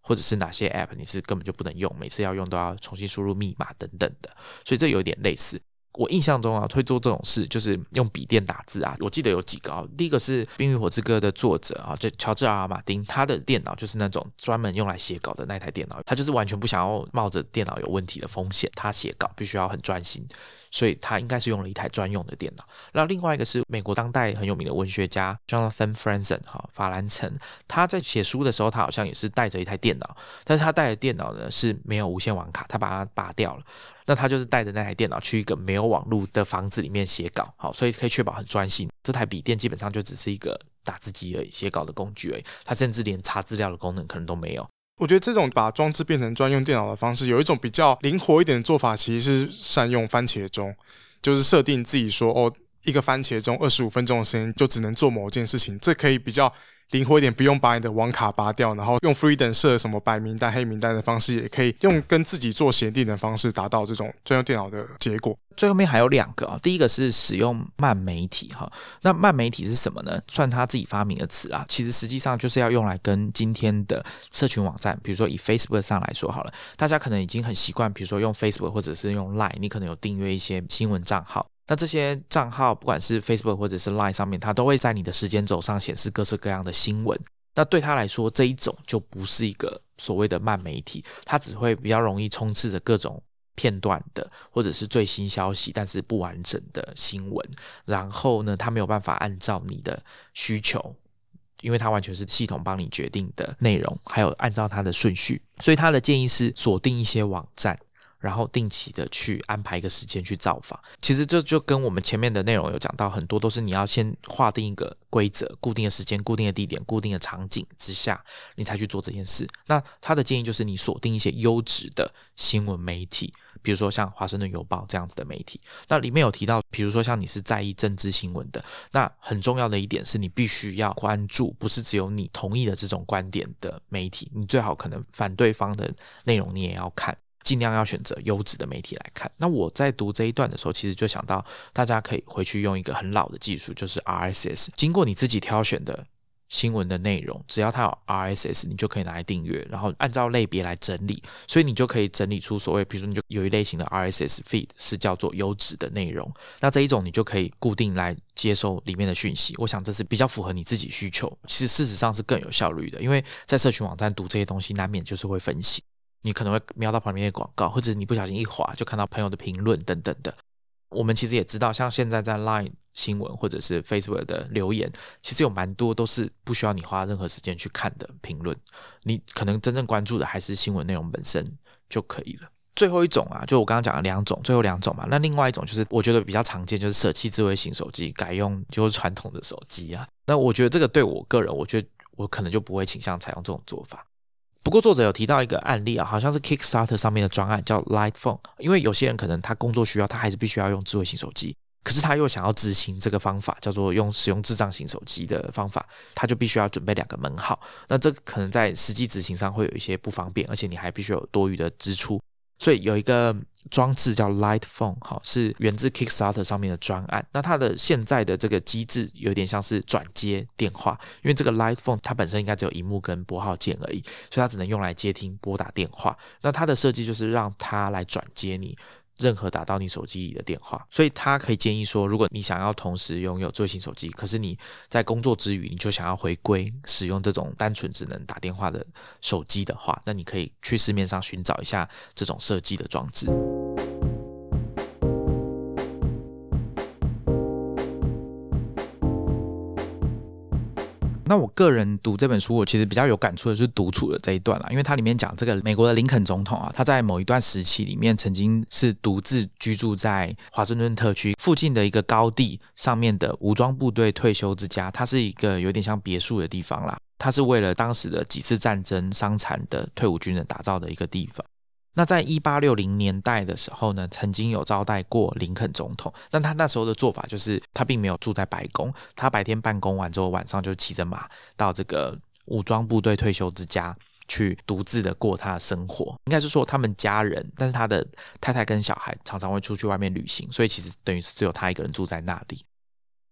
或者是哪些 App 你是根本就不能用，每次要用都要重新输入密码等等的。所以这有点类似。我印象中啊，会做这种事就是用笔电打字啊。我记得有几个啊，第一个是《冰与火之歌》的作者啊，就乔治阿马丁，他的电脑就是那种专门用来写稿的那台电脑，他就是完全不想要冒着电脑有问题的风险，他写稿必须要很专心。所以他应该是用了一台专用的电脑。那另外一个是美国当代很有名的文学家 Jonathan Franzen 哈法兰岑，他在写书的时候，他好像也是带着一台电脑，但是他带的电脑呢是没有无线网卡，他把它拔掉了。那他就是带着那台电脑去一个没有网络的房子里面写稿，好，所以可以确保很专心。这台笔电基本上就只是一个打字机而已，写稿的工具而已，它甚至连查资料的功能可能都没有。我觉得这种把装置变成专用电脑的方式，有一种比较灵活一点的做法，其实是善用番茄钟，就是设定自己说，哦，一个番茄钟二十五分钟的时间就只能做某件事情，这可以比较。灵活一点，不用把你的网卡拔掉，然后用 Freedom 设什么白名单、黑名单的方式，也可以用跟自己做协定的方式，达到这种专用电脑的结果。最后面还有两个啊，第一个是使用慢媒体哈，那慢媒体是什么呢？算他自己发明的词啊，其实实际上就是要用来跟今天的社群网站，比如说以 Facebook 上来说好了，大家可能已经很习惯，比如说用 Facebook 或者是用 Line，你可能有订阅一些新闻账号。那这些账号，不管是 Facebook 或者是 Line 上面，它都会在你的时间轴上显示各式各样的新闻。那对他来说，这一种就不是一个所谓的慢媒体，它只会比较容易充斥着各种片段的或者是最新消息，但是不完整的新闻。然后呢，它没有办法按照你的需求，因为它完全是系统帮你决定的内容，还有按照它的顺序。所以他的建议是锁定一些网站。然后定期的去安排一个时间去造访，其实这就跟我们前面的内容有讲到很多，都是你要先划定一个规则，固定的时间、固定的地点、固定的场景之下，你才去做这件事。那他的建议就是你锁定一些优质的新闻媒体，比如说像华盛顿邮报这样子的媒体。那里面有提到，比如说像你是在意政治新闻的，那很重要的一点是你必须要关注，不是只有你同意的这种观点的媒体，你最好可能反对方的内容你也要看。尽量要选择优质的媒体来看。那我在读这一段的时候，其实就想到，大家可以回去用一个很老的技术，就是 RSS。经过你自己挑选的新闻的内容，只要它有 RSS，你就可以拿来订阅，然后按照类别来整理。所以你就可以整理出所谓，比如说你就有一类型的 RSS feed 是叫做优质的内容。那这一种你就可以固定来接收里面的讯息。我想这是比较符合你自己需求。其实事实上是更有效率的，因为在社群网站读这些东西，难免就是会分析。你可能会瞄到旁边的广告，或者你不小心一滑就看到朋友的评论等等的。我们其实也知道，像现在在 Line 新闻或者是 Facebook 的留言，其实有蛮多都是不需要你花任何时间去看的评论。你可能真正关注的还是新闻内容本身就可以了。最后一种啊，就我刚刚讲的两种，最后两种嘛。那另外一种就是我觉得比较常见，就是舍弃智慧型手机，改用就是传统的手机啊。那我觉得这个对我个人，我觉得我可能就不会倾向采用这种做法。不过作者有提到一个案例啊，好像是 Kickstarter 上面的专案叫 Light Phone，因为有些人可能他工作需要，他还是必须要用智慧型手机，可是他又想要执行这个方法，叫做用使用智障型手机的方法，他就必须要准备两个门号，那这可能在实际执行上会有一些不方便，而且你还必须有多余的支出。所以有一个装置叫 Light Phone，哈，是源自 Kickstarter 上面的专案。那它的现在的这个机制有点像是转接电话，因为这个 Light Phone 它本身应该只有荧幕跟拨号键而已，所以它只能用来接听拨打电话。那它的设计就是让它来转接你。任何打到你手机里的电话，所以他可以建议说，如果你想要同时拥有最新手机，可是你在工作之余你就想要回归使用这种单纯只能打电话的手机的话，那你可以去市面上寻找一下这种设计的装置。那我个人读这本书，我其实比较有感触的是独处的这一段啦，因为它里面讲这个美国的林肯总统啊，他在某一段时期里面曾经是独自居住在华盛顿特区附近的一个高地上面的武装部队退休之家，它是一个有点像别墅的地方啦，它是为了当时的几次战争伤残的退伍军人打造的一个地方。那在一八六零年代的时候呢，曾经有招待过林肯总统，但他那时候的做法就是他并没有住在白宫，他白天办公完之后，晚上就骑着马到这个武装部队退休之家去独自的过他的生活。应该是说他们家人，但是他的太太跟小孩常常会出去外面旅行，所以其实等于是只有他一个人住在那里。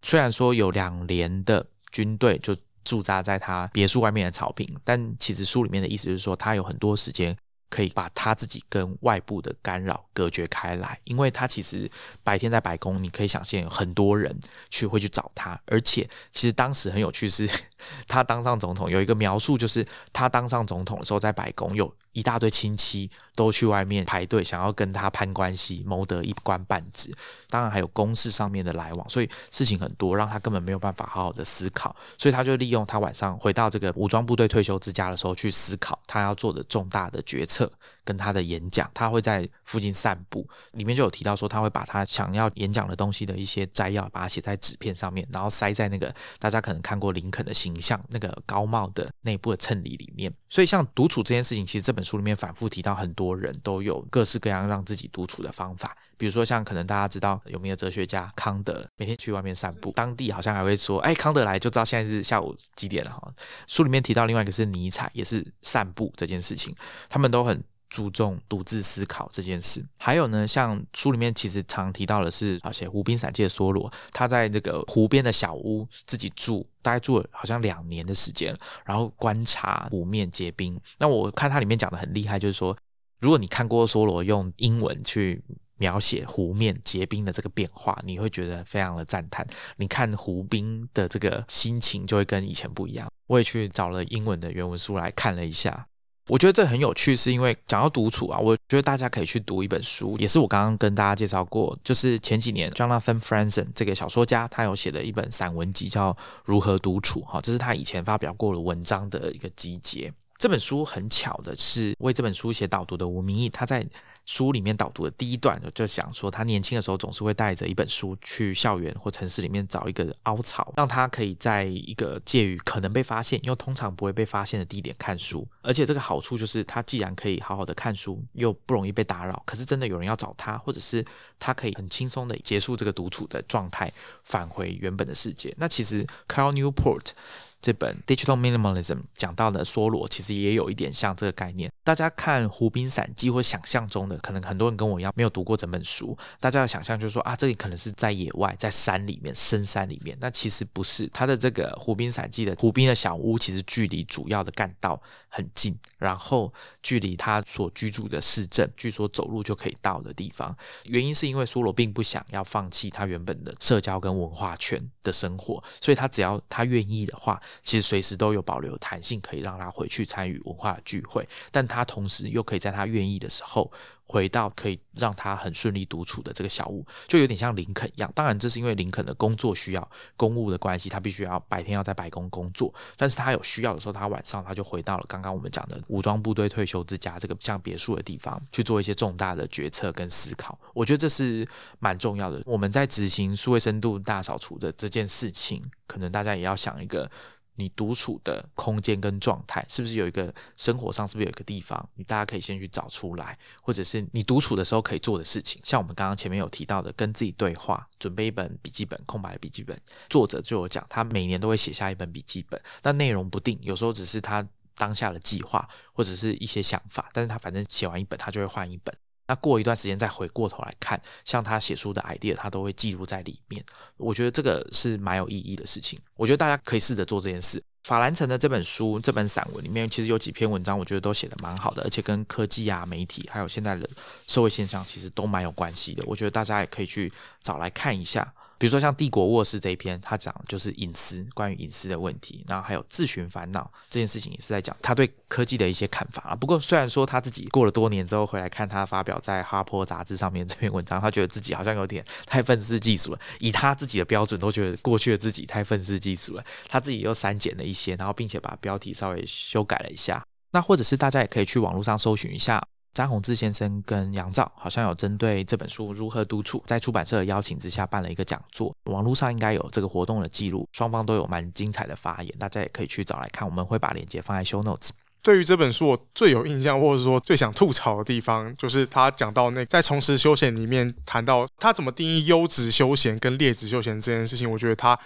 虽然说有两连的军队就驻扎在他别墅外面的草坪，但其实书里面的意思就是说他有很多时间。可以把他自己跟外部的干扰隔绝开来，因为他其实白天在白宫，你可以想象有很多人去会去找他，而且其实当时很有趣是，他当上总统有一个描述，就是他当上总统的时候，在白宫有一大堆亲戚都去外面排队，想要跟他攀关系，谋得一官半职。当然还有公事上面的来往，所以事情很多，让他根本没有办法好好的思考。所以他就利用他晚上回到这个武装部队退休之家的时候，去思考他要做的重大的决策跟他的演讲。他会在附近散步，里面就有提到说，他会把他想要演讲的东西的一些摘要，把它写在纸片上面，然后塞在那个大家可能看过林肯的形象那个高帽的内部的衬里里面。所以像独处这件事情，其实这本书里面反复提到，很多人都有各式各样让自己独处的方法。比如说，像可能大家知道有名的哲学家康德，每天去外面散步，当地好像还会说，哎，康德来就知道现在是下午几点了哈。书里面提到另外一个是尼采，也是散步这件事情，他们都很注重独自思考这件事。还有呢，像书里面其实常提到的是，而且湖滨散记的梭罗，他在这个湖边的小屋自己住，大概住了好像两年的时间，然后观察湖面结冰。那我看他里面讲的很厉害，就是说，如果你看过梭罗用英文去。描写湖面结冰的这个变化，你会觉得非常的赞叹。你看湖冰的这个心情就会跟以前不一样。我也去找了英文的原文书来看了一下，我觉得这很有趣，是因为讲到独处啊，我觉得大家可以去读一本书，也是我刚刚跟大家介绍过，就是前几年 Jonathan Franzen 这个小说家他有写的一本散文集叫《如何独处》哈，这是他以前发表过的文章的一个集结。这本书很巧的是为这本书写导读的吴明义，他在。书里面导读的第一段就想说，他年轻的时候总是会带着一本书去校园或城市里面找一个凹槽，让他可以在一个介于可能被发现又通常不会被发现的地点看书。而且这个好处就是，他既然可以好好的看书，又不容易被打扰。可是真的有人要找他，或者是他可以很轻松的结束这个独处的状态，返回原本的世界。那其实 Carl Newport。这本《Digital Minimalism》讲到的梭罗，其实也有一点像这个概念。大家看《湖滨散记》或想象中的，可能很多人跟我一样没有读过整本书，大家的想象就是说啊，这里可能是在野外，在山里面、深山里面。那其实不是，他的这个《湖滨散记》的湖滨的小屋，其实距离主要的干道很近，然后距离他所居住的市镇，据说走路就可以到的地方。原因是因为梭罗并不想要放弃他原本的社交跟文化圈的生活，所以他只要他愿意的话。其实随时都有保留弹性，可以让他回去参与文化聚会，但他同时又可以在他愿意的时候。回到可以让他很顺利独处的这个小屋，就有点像林肯一样。当然，这是因为林肯的工作需要、公务的关系，他必须要白天要在白宫工作。但是他有需要的时候，他晚上他就回到了刚刚我们讲的武装部队退休之家这个像别墅的地方，去做一些重大的决策跟思考。我觉得这是蛮重要的。我们在执行数位深度大扫除的这件事情，可能大家也要想一个。你独处的空间跟状态，是不是有一个生活上是不是有一个地方，你大家可以先去找出来，或者是你独处的时候可以做的事情，像我们刚刚前面有提到的，跟自己对话，准备一本笔记本，空白的笔记本。作者就有讲，他每年都会写下一本笔记本，但内容不定，有时候只是他当下的计划或者是一些想法，但是他反正写完一本，他就会换一本。那过一段时间再回过头来看，像他写书的 idea，他都会记录在里面。我觉得这个是蛮有意义的事情。我觉得大家可以试着做这件事。法兰城的这本书、这本散文里面，其实有几篇文章，我觉得都写的蛮好的，而且跟科技啊、媒体还有现在的社会现象，其实都蛮有关系的。我觉得大家也可以去找来看一下。比如说像《帝国卧室》这一篇，他讲就是隐私，关于隐私的问题，然后还有自寻烦恼这件事情，也是在讲他对科技的一些看法啊。不过虽然说他自己过了多年之后回来看他发表在《哈佛》杂志上面这篇文章，他觉得自己好像有点太愤世嫉俗了，以他自己的标准都觉得过去的自己太愤世嫉俗了。他自己又删减了一些，然后并且把标题稍微修改了一下。那或者是大家也可以去网络上搜寻一下。张宏志先生跟杨照好像有针对这本书如何独处，在出版社的邀请之下办了一个讲座，网络上应该有这个活动的记录，双方都有蛮精彩的发言，大家也可以去找来看。我们会把链接放在 show notes。对于这本书，我最有印象或者说最想吐槽的地方，就是他讲到那在从事休闲里面谈到他怎么定义优质休闲跟劣质休闲这件事情，我觉得他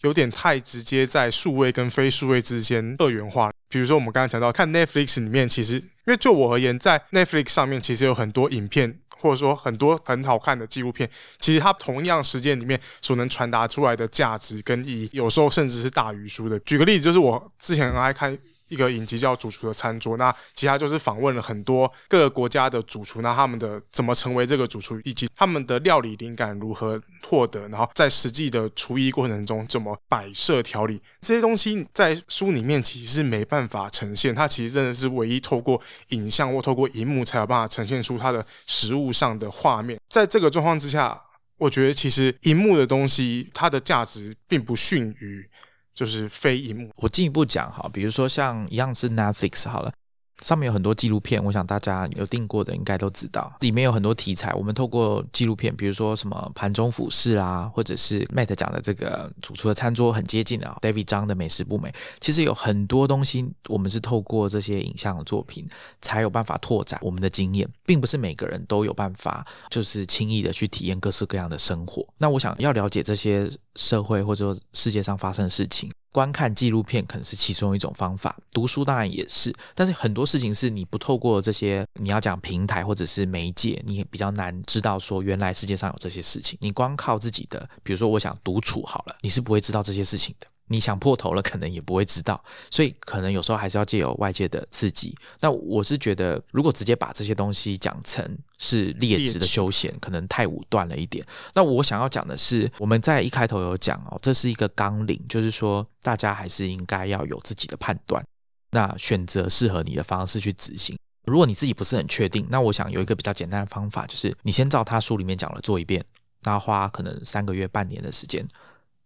有点太直接，在数位跟非数位之间二元化。比如说我们刚刚讲到看 Netflix 里面，其实因为就我而言，在 Netflix 上面其实有很多影片，或者说很多很好看的纪录片，其实它同样时间里面所能传达出来的价值跟意义，有时候甚至是大于书的。举个例子，就是我之前很爱看一个影集叫《主厨的餐桌》，那其他就是访问了很多各个国家的主厨，那他们的怎么成为这个主厨，以及他们的料理灵感如何获得，然后在实际的厨艺过程中怎么摆设调理，这些东西在书里面其实是没办法呈现，它其实真的是唯一透过影像或透过荧幕才有办法呈现出它的实物上的画面。在这个状况之下，我觉得其实荧幕的东西它的价值并不逊于。就是非荧幕。我进一步讲哈，比如说像一样是 Netflix 好了。上面有很多纪录片，我想大家有订过的应该都知道，里面有很多题材。我们透过纪录片，比如说什么盘中俯视啊，或者是 Matt 讲的这个主厨的餐桌很接近的 David 张的美食不美，其实有很多东西，我们是透过这些影像的作品才有办法拓展我们的经验，并不是每个人都有办法就是轻易的去体验各式各样的生活。那我想要了解这些社会或者说世界上发生的事情。观看纪录片可能是其中一种方法，读书当然也是，但是很多事情是你不透过这些你要讲平台或者是媒介，你比较难知道说原来世界上有这些事情。你光靠自己的，比如说我想独处好了，你是不会知道这些事情的。你想破头了，可能也不会知道，所以可能有时候还是要借由外界的刺激。那我是觉得，如果直接把这些东西讲成是劣质的休闲，可能太武断了一点。那我想要讲的是，我们在一开头有讲哦，这是一个纲领，就是说大家还是应该要有自己的判断，那选择适合你的方式去执行。如果你自己不是很确定，那我想有一个比较简单的方法，就是你先照他书里面讲的做一遍，那花可能三个月、半年的时间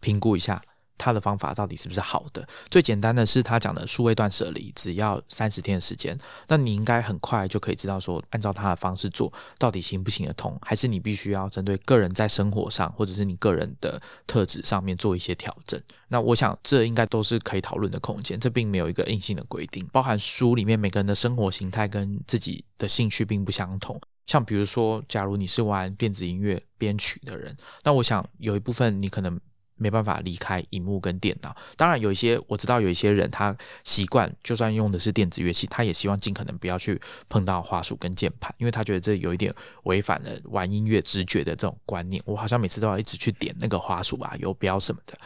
评估一下。他的方法到底是不是好的？最简单的是他讲的数位断舍离，只要三十天的时间，那你应该很快就可以知道说，按照他的方式做到底行不行得通，还是你必须要针对个人在生活上或者是你个人的特质上面做一些调整。那我想这应该都是可以讨论的空间，这并没有一个硬性的规定。包含书里面每个人的生活形态跟自己的兴趣并不相同，像比如说，假如你是玩电子音乐编曲的人，那我想有一部分你可能。没办法离开荧幕跟电脑。当然，有一些我知道有一些人，他习惯就算用的是电子乐器，他也希望尽可能不要去碰到花束跟键盘，因为他觉得这有一点违反了玩音乐直觉的这种观念。我好像每次都要一直去点那个花束啊、游标什么的。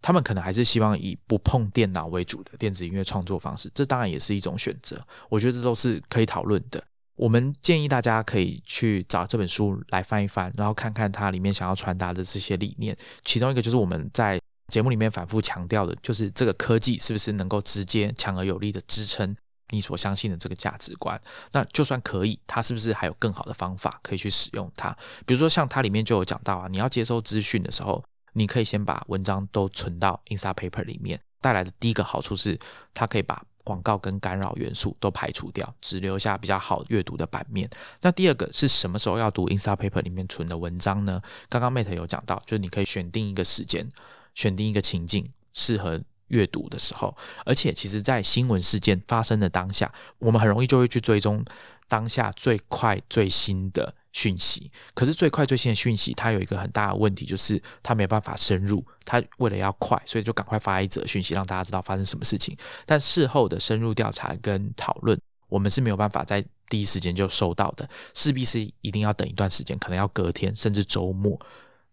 他们可能还是希望以不碰电脑为主的电子音乐创作方式，这当然也是一种选择。我觉得这都是可以讨论的。我们建议大家可以去找这本书来翻一翻，然后看看它里面想要传达的这些理念。其中一个就是我们在节目里面反复强调的，就是这个科技是不是能够直接强而有力的支撑你所相信的这个价值观？那就算可以，它是不是还有更好的方法可以去使用它？比如说像它里面就有讲到啊，你要接收资讯的时候，你可以先把文章都存到 Instapaper 里面，带来的第一个好处是它可以把。广告跟干扰元素都排除掉，只留下比较好阅读的版面。那第二个是什么时候要读 Instapaper 里面存的文章呢？刚刚 Mate 有讲到，就是你可以选定一个时间，选定一个情境，适合阅读的时候。而且，其实，在新闻事件发生的当下，我们很容易就会去追踪当下最快最新的。讯息，可是最快最新的讯息，它有一个很大的问题，就是它没办法深入。它为了要快，所以就赶快发一则讯息，让大家知道发生什么事情。但事后的深入调查跟讨论，我们是没有办法在第一时间就收到的，势必是一定要等一段时间，可能要隔天甚至周末。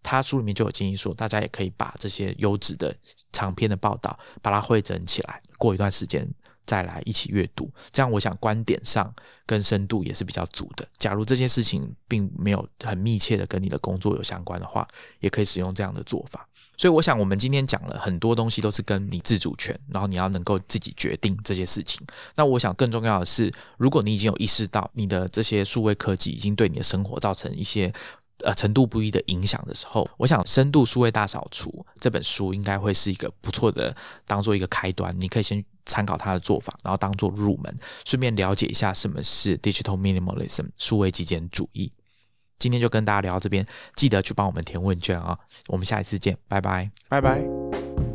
他书里面就有建议说，大家也可以把这些优质的长篇的报道，把它汇整起来，过一段时间。再来一起阅读，这样我想观点上跟深度也是比较足的。假如这件事情并没有很密切的跟你的工作有相关的话，也可以使用这样的做法。所以我想，我们今天讲了很多东西，都是跟你自主权，然后你要能够自己决定这些事情。那我想更重要的是，如果你已经有意识到你的这些数位科技已经对你的生活造成一些。呃，程度不一的影响的时候，我想《深度数位大扫除》这本书应该会是一个不错的，当做一个开端。你可以先参考他的做法，然后当做入门，顺便了解一下什么是 Digital Minimalism 数位极简主义。今天就跟大家聊到这边，记得去帮我们填问卷啊！我们下一次见，拜拜，拜拜。